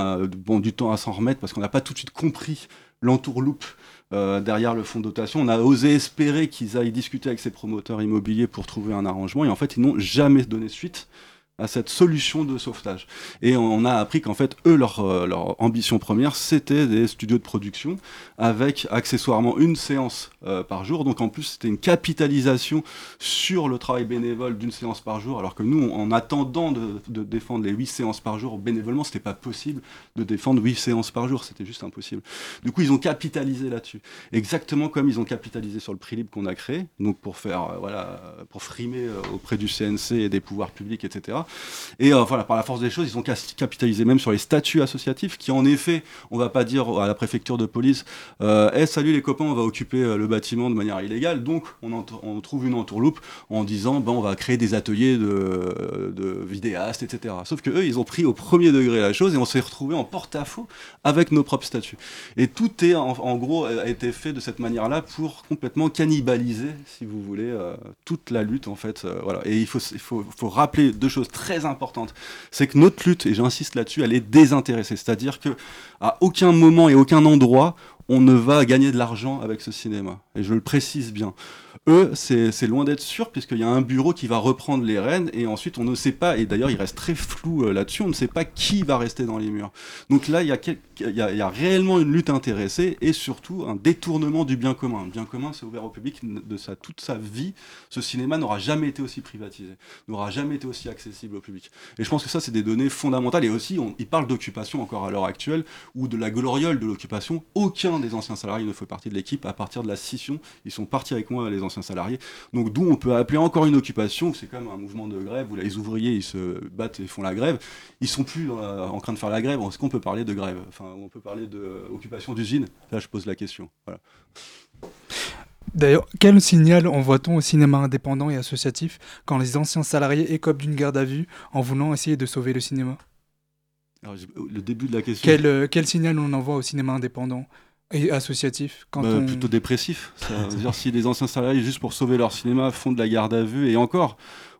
bon, du temps à s'en remettre parce qu'on n'a pas tout de suite compris l'entourloupe euh, derrière le fonds de dotation. On a osé espérer qu'ils aillent discuter avec ces promoteurs immobiliers pour trouver un arrangement et en fait ils n'ont jamais donné suite à cette solution de sauvetage. Et on a appris qu'en fait, eux, leur, euh, leur ambition première, c'était des studios de production avec accessoirement une séance euh, par jour. Donc en plus, c'était une capitalisation sur le travail bénévole d'une séance par jour, alors que nous, en attendant de, de défendre les huit séances par jour bénévolement, c'était pas possible de défendre huit séances par jour, c'était juste impossible. Du coup, ils ont capitalisé là-dessus. Exactement comme ils ont capitalisé sur le prix libre qu'on a créé, donc pour faire, euh, voilà, pour frimer auprès du CNC et des pouvoirs publics, etc. Et euh, voilà, par la force des choses, ils ont capitalisé même sur les statuts associatifs qui, en effet, on va pas dire à la préfecture de police euh, hey, salut les copains, on va occuper euh, le bâtiment de manière illégale. Donc, on, trouve une entourloupe en disant ben, on va créer des ateliers de, de vidéastes, etc. Sauf que eux, ils ont pris au premier degré la chose et on s'est retrouvé en porte-à-faux avec nos propres statuts. Et tout est, en, gros, a été fait de cette manière-là pour complètement cannibaliser, si vous voulez, toute la lutte, en fait. voilà. Et il faut, faut rappeler deux choses très importante, c'est que notre lutte, et j'insiste là-dessus, elle est désintéressée. C'est-à-dire que à aucun moment et aucun endroit, on ne va gagner de l'argent avec ce cinéma. Et je le précise bien. Eux, c'est loin d'être sûr, puisqu'il y a un bureau qui va reprendre les rênes, et ensuite on ne sait pas, et d'ailleurs il reste très flou euh, là-dessus, on ne sait pas qui va rester dans les murs. Donc là, il y, a, réellement une lutte intéressée, et surtout un détournement du bien commun. Le bien commun, c'est ouvert au public de sa, toute sa vie. Ce cinéma n'aura jamais été aussi privatisé, n'aura jamais été aussi accessible au public. Et je pense que ça, c'est des données fondamentales, et aussi, on, il parle d'occupation encore à l'heure actuelle, ou de la gloriole de l'occupation. Aucun des anciens salariés ne fait partie de l'équipe à partir de la scission. Ils sont partis avec moi, les anciens salariés. Donc d'où on peut appeler encore une occupation, c'est comme un mouvement de grève où les ouvriers ils se battent et font la grève. Ils sont plus en train de faire la grève. Est-ce qu'on peut parler de grève? Enfin, on peut parler d'occupation d'usine? Là, je pose la question. Voilà. D'ailleurs, quel signal envoie-t-on au cinéma indépendant et associatif quand les anciens salariés écopent d'une garde à vue en voulant essayer de sauver le cinéma? Le début de la question. Quel, euh, quel signal on envoie au cinéma indépendant et associatif quand bah, Plutôt dépressif. Ça veut dire si les anciens salariés, juste pour sauver leur cinéma, font de la garde à vue, et encore,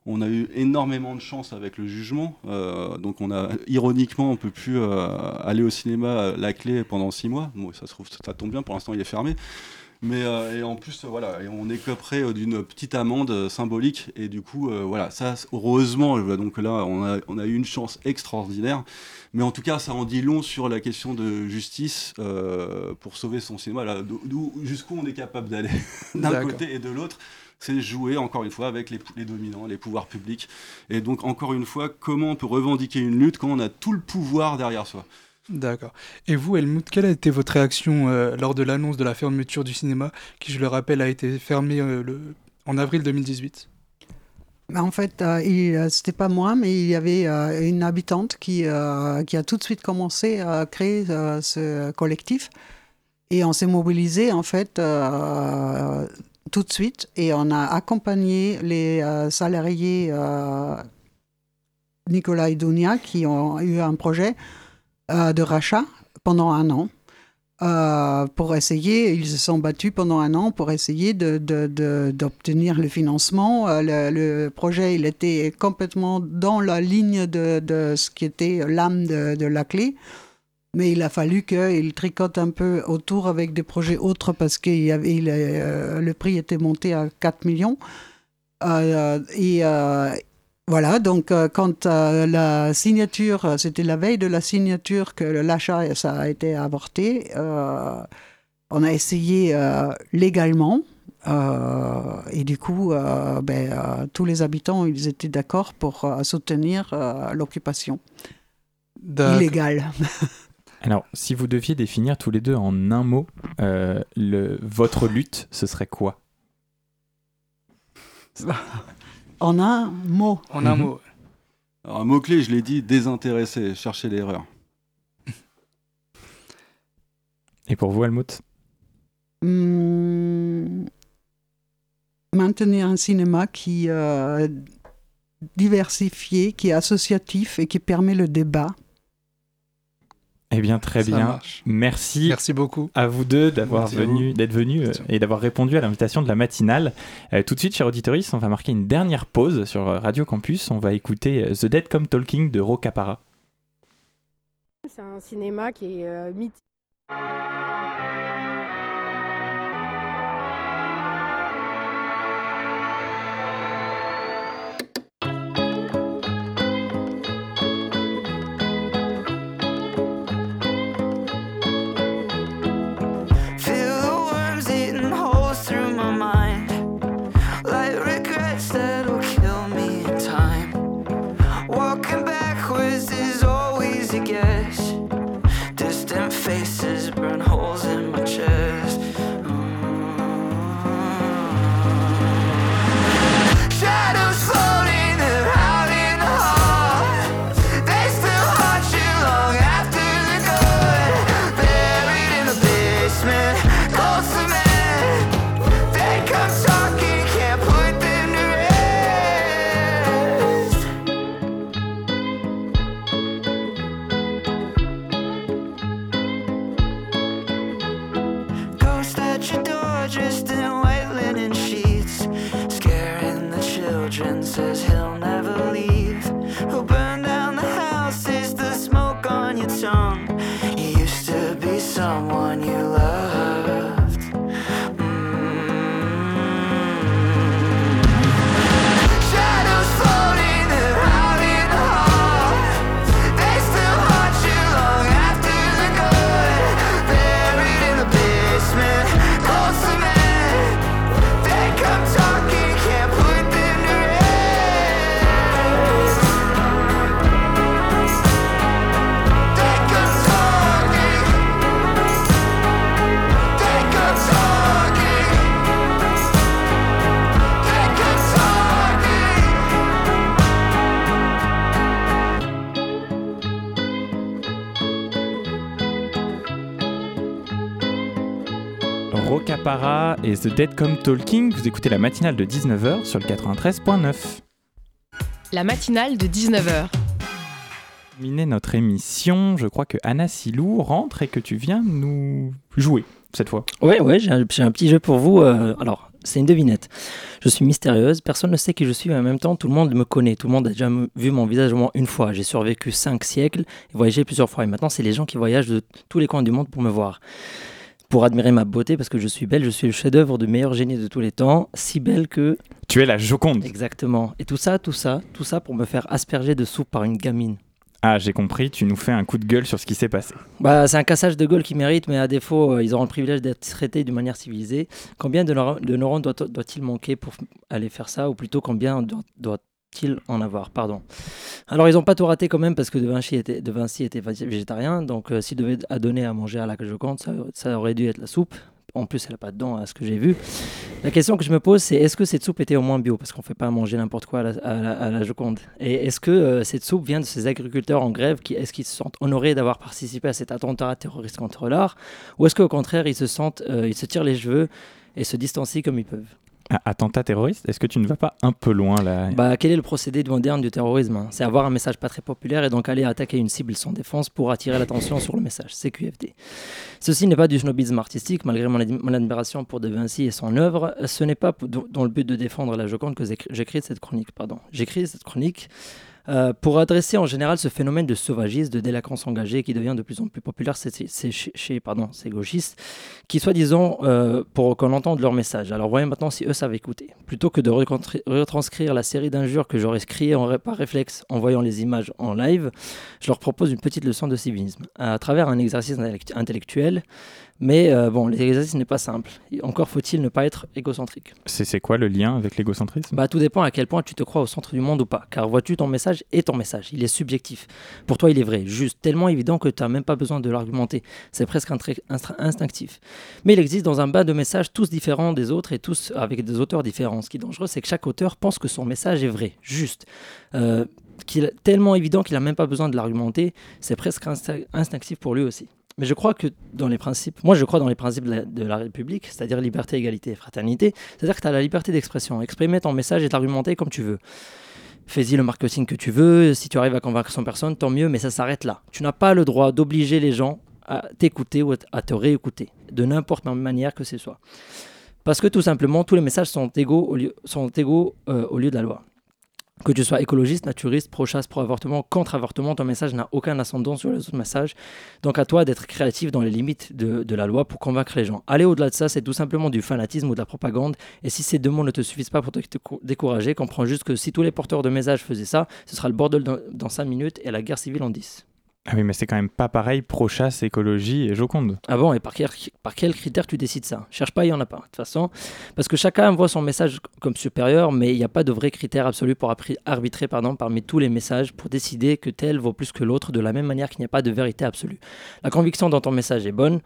on a eu énormément de chance avec le jugement. Euh, donc on a ironiquement on peut plus euh, aller au cinéma la clé pendant six mois. Bon, ça se trouve ça tombe bien. Pour l'instant il est fermé. Mais euh, et en plus, voilà, et on écoperait d'une petite amende symbolique. Et du coup, voilà, ça, heureusement, donc là, on a, on a eu une chance extraordinaire. Mais en tout cas, ça en dit long sur la question de justice euh, pour sauver son cinéma. Jusqu'où on est capable d'aller d'un côté et de l'autre c'est jouer encore une fois avec les, les, dominants, les pouvoirs publics. Et donc encore une fois, comment on peut revendiquer une lutte quand on a tout le pouvoir derrière soi? D'accord. Et vous, Helmut, quelle a été votre réaction euh, lors de l'annonce de la fermeture du cinéma, qui, je le rappelle, a été fermée euh, en avril 2018 bah, en fait, euh, euh, c'était pas moi, mais il y avait une habitante qui, qui a tout de suite commencé à créer ce collectif. Et on s'est mobilisé, en fait, tout de suite. Et on a accompagné les salariés Nicolas et Dunia qui ont eu un projet de rachat pendant un an. Euh, pour essayer, ils se sont battus pendant un an pour essayer d'obtenir de, le financement. Euh, le, projet, il était complètement dans la ligne de, ce qui était l'âme de, la clé. Mais il a fallu qu'il tricote un peu autour avec des projets autres parce que euh, le prix était monté à 4 millions. Voilà, donc euh, quand euh, la signature, euh, c'était la veille de la signature que l'achat ça a été avorté, on a essayé légalement et du coup, ben, tous les habitants, ils étaient d'accord pour soutenir l'occupation illégale. Alors, si vous deviez définir tous les deux en un mot le, votre lutte, ce serait quoi? En un mot. En un mot. Alors, un mot-clé, je l'ai dit, désintéressé, chercher l'erreur. Et pour vous, Helmut? Hmm, Maintenir un cinéma qui euh, diversifié, qui est associatif et qui permet le débat. Eh bien, très bien. Merci. Merci beaucoup à vous deux d'avoir venu, d'être venus euh, et d'avoir répondu à l'invitation de la matinale. Euh, tout de suite, chers auditeurs, on va marquer une dernière pause sur Radio Campus. On va écouter The Dead Come Talking de Rocapara. C'est un cinéma qui est mythique et The Dead Come Talking. Vous écoutez la matinale de 19h sur le 93.9. La matinale de 19h. Terminer notre émission, je crois que Anna Silou rentre et que tu viens nous jouer cette fois. Ouais, ouais, j'ai un, petit jeu pour vous. Euh, alors, c'est une devinette. Je suis mystérieuse, personne ne sait qui je suis, mais en même temps, tout le monde me connaît. Tout le monde a déjà vu mon visage au moins une fois. J'ai survécu cinq siècles et voyagé plusieurs fois. Et maintenant, c'est les gens qui voyagent de tous les coins du monde pour me voir pour admirer ma beauté, parce que je suis belle, je suis le chef-d'œuvre du meilleur génie de tous les temps, si belle que. Tu es la Joconde. Exactement. Et tout ça, tout ça, tout ça pour me faire asperger de soupe par une gamine. Ah, j'ai compris, tu nous fais un coup de gueule sur ce qui s'est passé. Bah, c'est un cassage de gueule qui mérite, mais à défaut, euh, ils auront le privilège d'être traités d'une manière civilisée. Combien de, neurones doit-il manquer pour aller faire ça Ou plutôt, combien doit, doit en avoir Pardon. Alors, ils n'ont pas tout raté quand même parce que De Vinci était, de Vinci était végétarien. Donc, euh, s'il devait donner à manger à la Joconde, ça, ça aurait dû être la soupe. En plus, elle n'a pas de dents à ce que j'ai vu. La question que je me pose, c'est est-ce que cette soupe était au moins bio? Parce qu'on ne fait pas manger n'importe quoi à la, Joconde. Et est-ce que euh, cette soupe vient de ces agriculteurs en grève qui, Est-ce qu'ils se sentent honorés d'avoir participé à cet attentat terroriste contre l'art? Ou est-ce qu'au contraire, ils se sentent, euh, ils se tirent les cheveux et se distancient comme ils peuvent? Attentat terroriste, est-ce que tu ne vas pas un peu loin là? Bah, Quel est le procédé moderne du terrorisme hein? C'est avoir un message pas très populaire et donc aller attaquer une cible sans défense pour attirer l'attention sur le message. C'est QFD. Ceci n'est pas du snobisme artistique, malgré mon, admiration pour De Vinci et son œuvre. Ce n'est pas dans le but de défendre la Joconde que j'écris cette chronique. Pardon. J'écris cette chronique euh, pour adresser en général ce phénomène de sauvagisme, de délinquance engagée qui devient de plus en plus populaire chez, pardon, ces gauchistes, qui soi-disant euh, pour qu'on entende leur message. Alors voyons maintenant si eux savent écouter. Plutôt que de retranscrire la série d'injures que j'aurais criées par réflexe en voyant les images en live, je leur propose une petite leçon de civisme. À travers un exercice intellectuel, Mais euh, bon, l'exercice n'est pas simple. Encore faut-il ne pas être égocentrique. C'est quoi le lien avec l'égocentrisme? Bah, Tout dépend à quel point tu te crois au centre du monde ou pas. Car vois-tu, ton message est ton message. Il est subjectif. Pour toi, il est vrai, juste, tellement évident que tu n'as même pas besoin de l'argumenter. C'est presque instinctif. Mais il existe dans un bas de messages tous différents des autres et tous avec des auteurs différents. Ce qui est dangereux, c'est que chaque auteur pense que son message est vrai, juste. Euh, qu'il tellement évident qu'il n'a même pas besoin de l'argumenter, c'est presque instinctif pour lui aussi. Mais je crois que dans les principes, moi je crois dans les principes de la, République, c'est-à-dire liberté, égalité et fraternité, c'est-à-dire que tu as la liberté d'expression, exprimer ton message et t'argumenter comme tu veux. Fais-y le marketing que tu veux, si tu arrives à convaincre son personne, tant mieux, mais ça s'arrête là. Tu n'as pas le droit d'obliger les gens à t'écouter ou à te réécouter, de n'importe quelle manière que ce soit. Parce que tout simplement, tous les messages sont égaux au lieu, sont égaux, euh, au lieu de la loi. Que tu sois écologiste, naturiste, pro-chasse, pro-avortement, contre-avortement, ton message n'a aucun ascendant sur les autres messages. Donc à toi d'être créatif dans les limites de, la loi pour convaincre les gens. Aller au-delà de ça, c'est tout simplement du fanatisme ou de la propagande. Et si ces deux mots ne te suffisent pas pour te décourager, comprends juste que si tous les porteurs de messages faisaient ça, ce sera le bordel dans, dans 5 minutes et la guerre civile en 10. Ah oui, mais c'est quand même pas pareil pro-chasse, écologie et Joconde. Ah bon, et par quel, par quel critère tu décides ça? Cherche pas, il y en a pas. De toute façon, parce que chacun voit son message comme supérieur, mais il n'y a pas de vrai critère absolu pour arbitrer pardon, parmi tous les messages pour décider que tel vaut plus que l'autre, de la même manière qu'il n'y a pas de vérité absolue. La conviction dans ton message est bonne,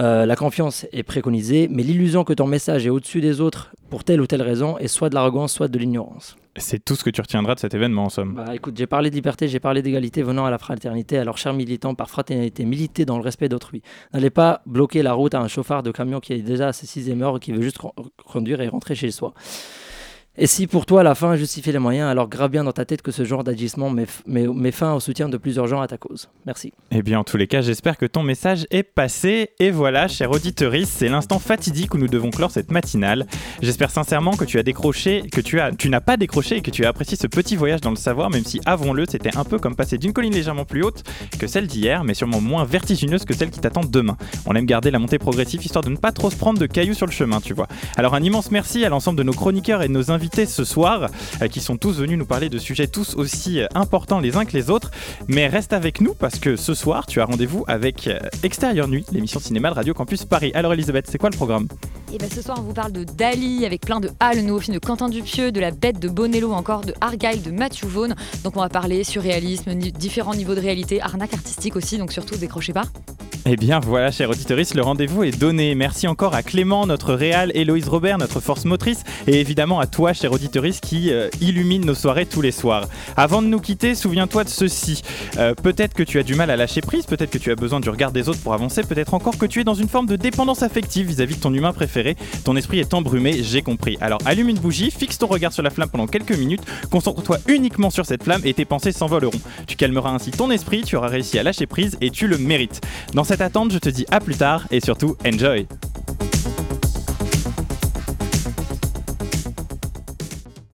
euh, la confiance est préconisée, mais l'illusion que ton message est au-dessus des autres pour telle ou telle raison est soit de l'arrogance, soit de l'ignorance. C'est tout ce que tu retiendras de cet événement en somme. Bah écoute, j'ai parlé de liberté, j'ai parlé d'égalité venant à la fraternité. Alors, chers militants, par fraternité, militez dans le respect d'autrui. N'allez pas bloquer la route à un chauffard de camion qui est déjà à ses sixième heure, qui veut juste conduire et rentrer chez soi. Et si pour toi la fin justifie les moyens, alors grave bien dans ta tête que ce genre d'agissement met, fin au soutien de plusieurs gens à ta cause. Merci. Eh bien, en tous les cas, j'espère que ton message est passé. Et voilà, cher auditeuriste, c'est l'instant fatidique où nous devons clore cette matinale. J'espère sincèrement que tu as décroché, que tu as, tu n'as pas décroché et que tu as apprécié ce petit voyage dans le savoir, même si, avouons-le, c'était un peu comme passer d'une colline légèrement plus haute que celle d'hier, mais sûrement moins vertigineuse que celle qui t'attend demain. On aime garder la montée progressive histoire de ne pas trop se prendre de cailloux sur le chemin, tu vois. Alors, un immense merci à l'ensemble de nos chroniqueurs et de nos invités ce soir, euh, qui sont tous venus nous parler de sujets tous aussi euh, importants les uns que les autres. Mais reste avec nous parce que ce soir, tu as rendez-vous avec euh, Extérieur Nuit, l'émission cinéma de Radio Campus Paris. Alors Elisabeth, c'est quoi le programme? Et eh bien ce soir, on vous parle de Dali avec plein de A, le nouveau film de Quentin Dupieux, de La Bête de Bonello, encore de Argyle de Matthew Vaughn. Donc on va parler surréalisme, différents niveaux de réalité, arnaque artistique aussi, donc surtout décrochez pas. Eh bien voilà, chers auditeurs, le rendez-vous est donné. Merci encore à Clément, notre réal, Héloïse Robert, notre force motrice, et évidemment à toi, cher auditeurs, qui euh, illumine nos soirées tous les soirs. Avant de nous quitter, souviens-toi de ceci. Euh, peut-être que tu as du mal à lâcher prise, peut-être que tu as besoin du regard des autres pour avancer, peut-être encore que tu es dans une forme de dépendance affective vis-à-vis de ton humain préféré. Ton esprit est embrumé, j'ai compris. Alors allume une bougie, fixe ton regard sur la flamme pendant quelques minutes, concentre-toi uniquement sur cette flamme et tes pensées s'envoleront. Tu calmeras ainsi ton esprit, tu auras réussi à lâcher prise et tu le mérites. Dans cette attente, je te dis à plus tard et surtout enjoy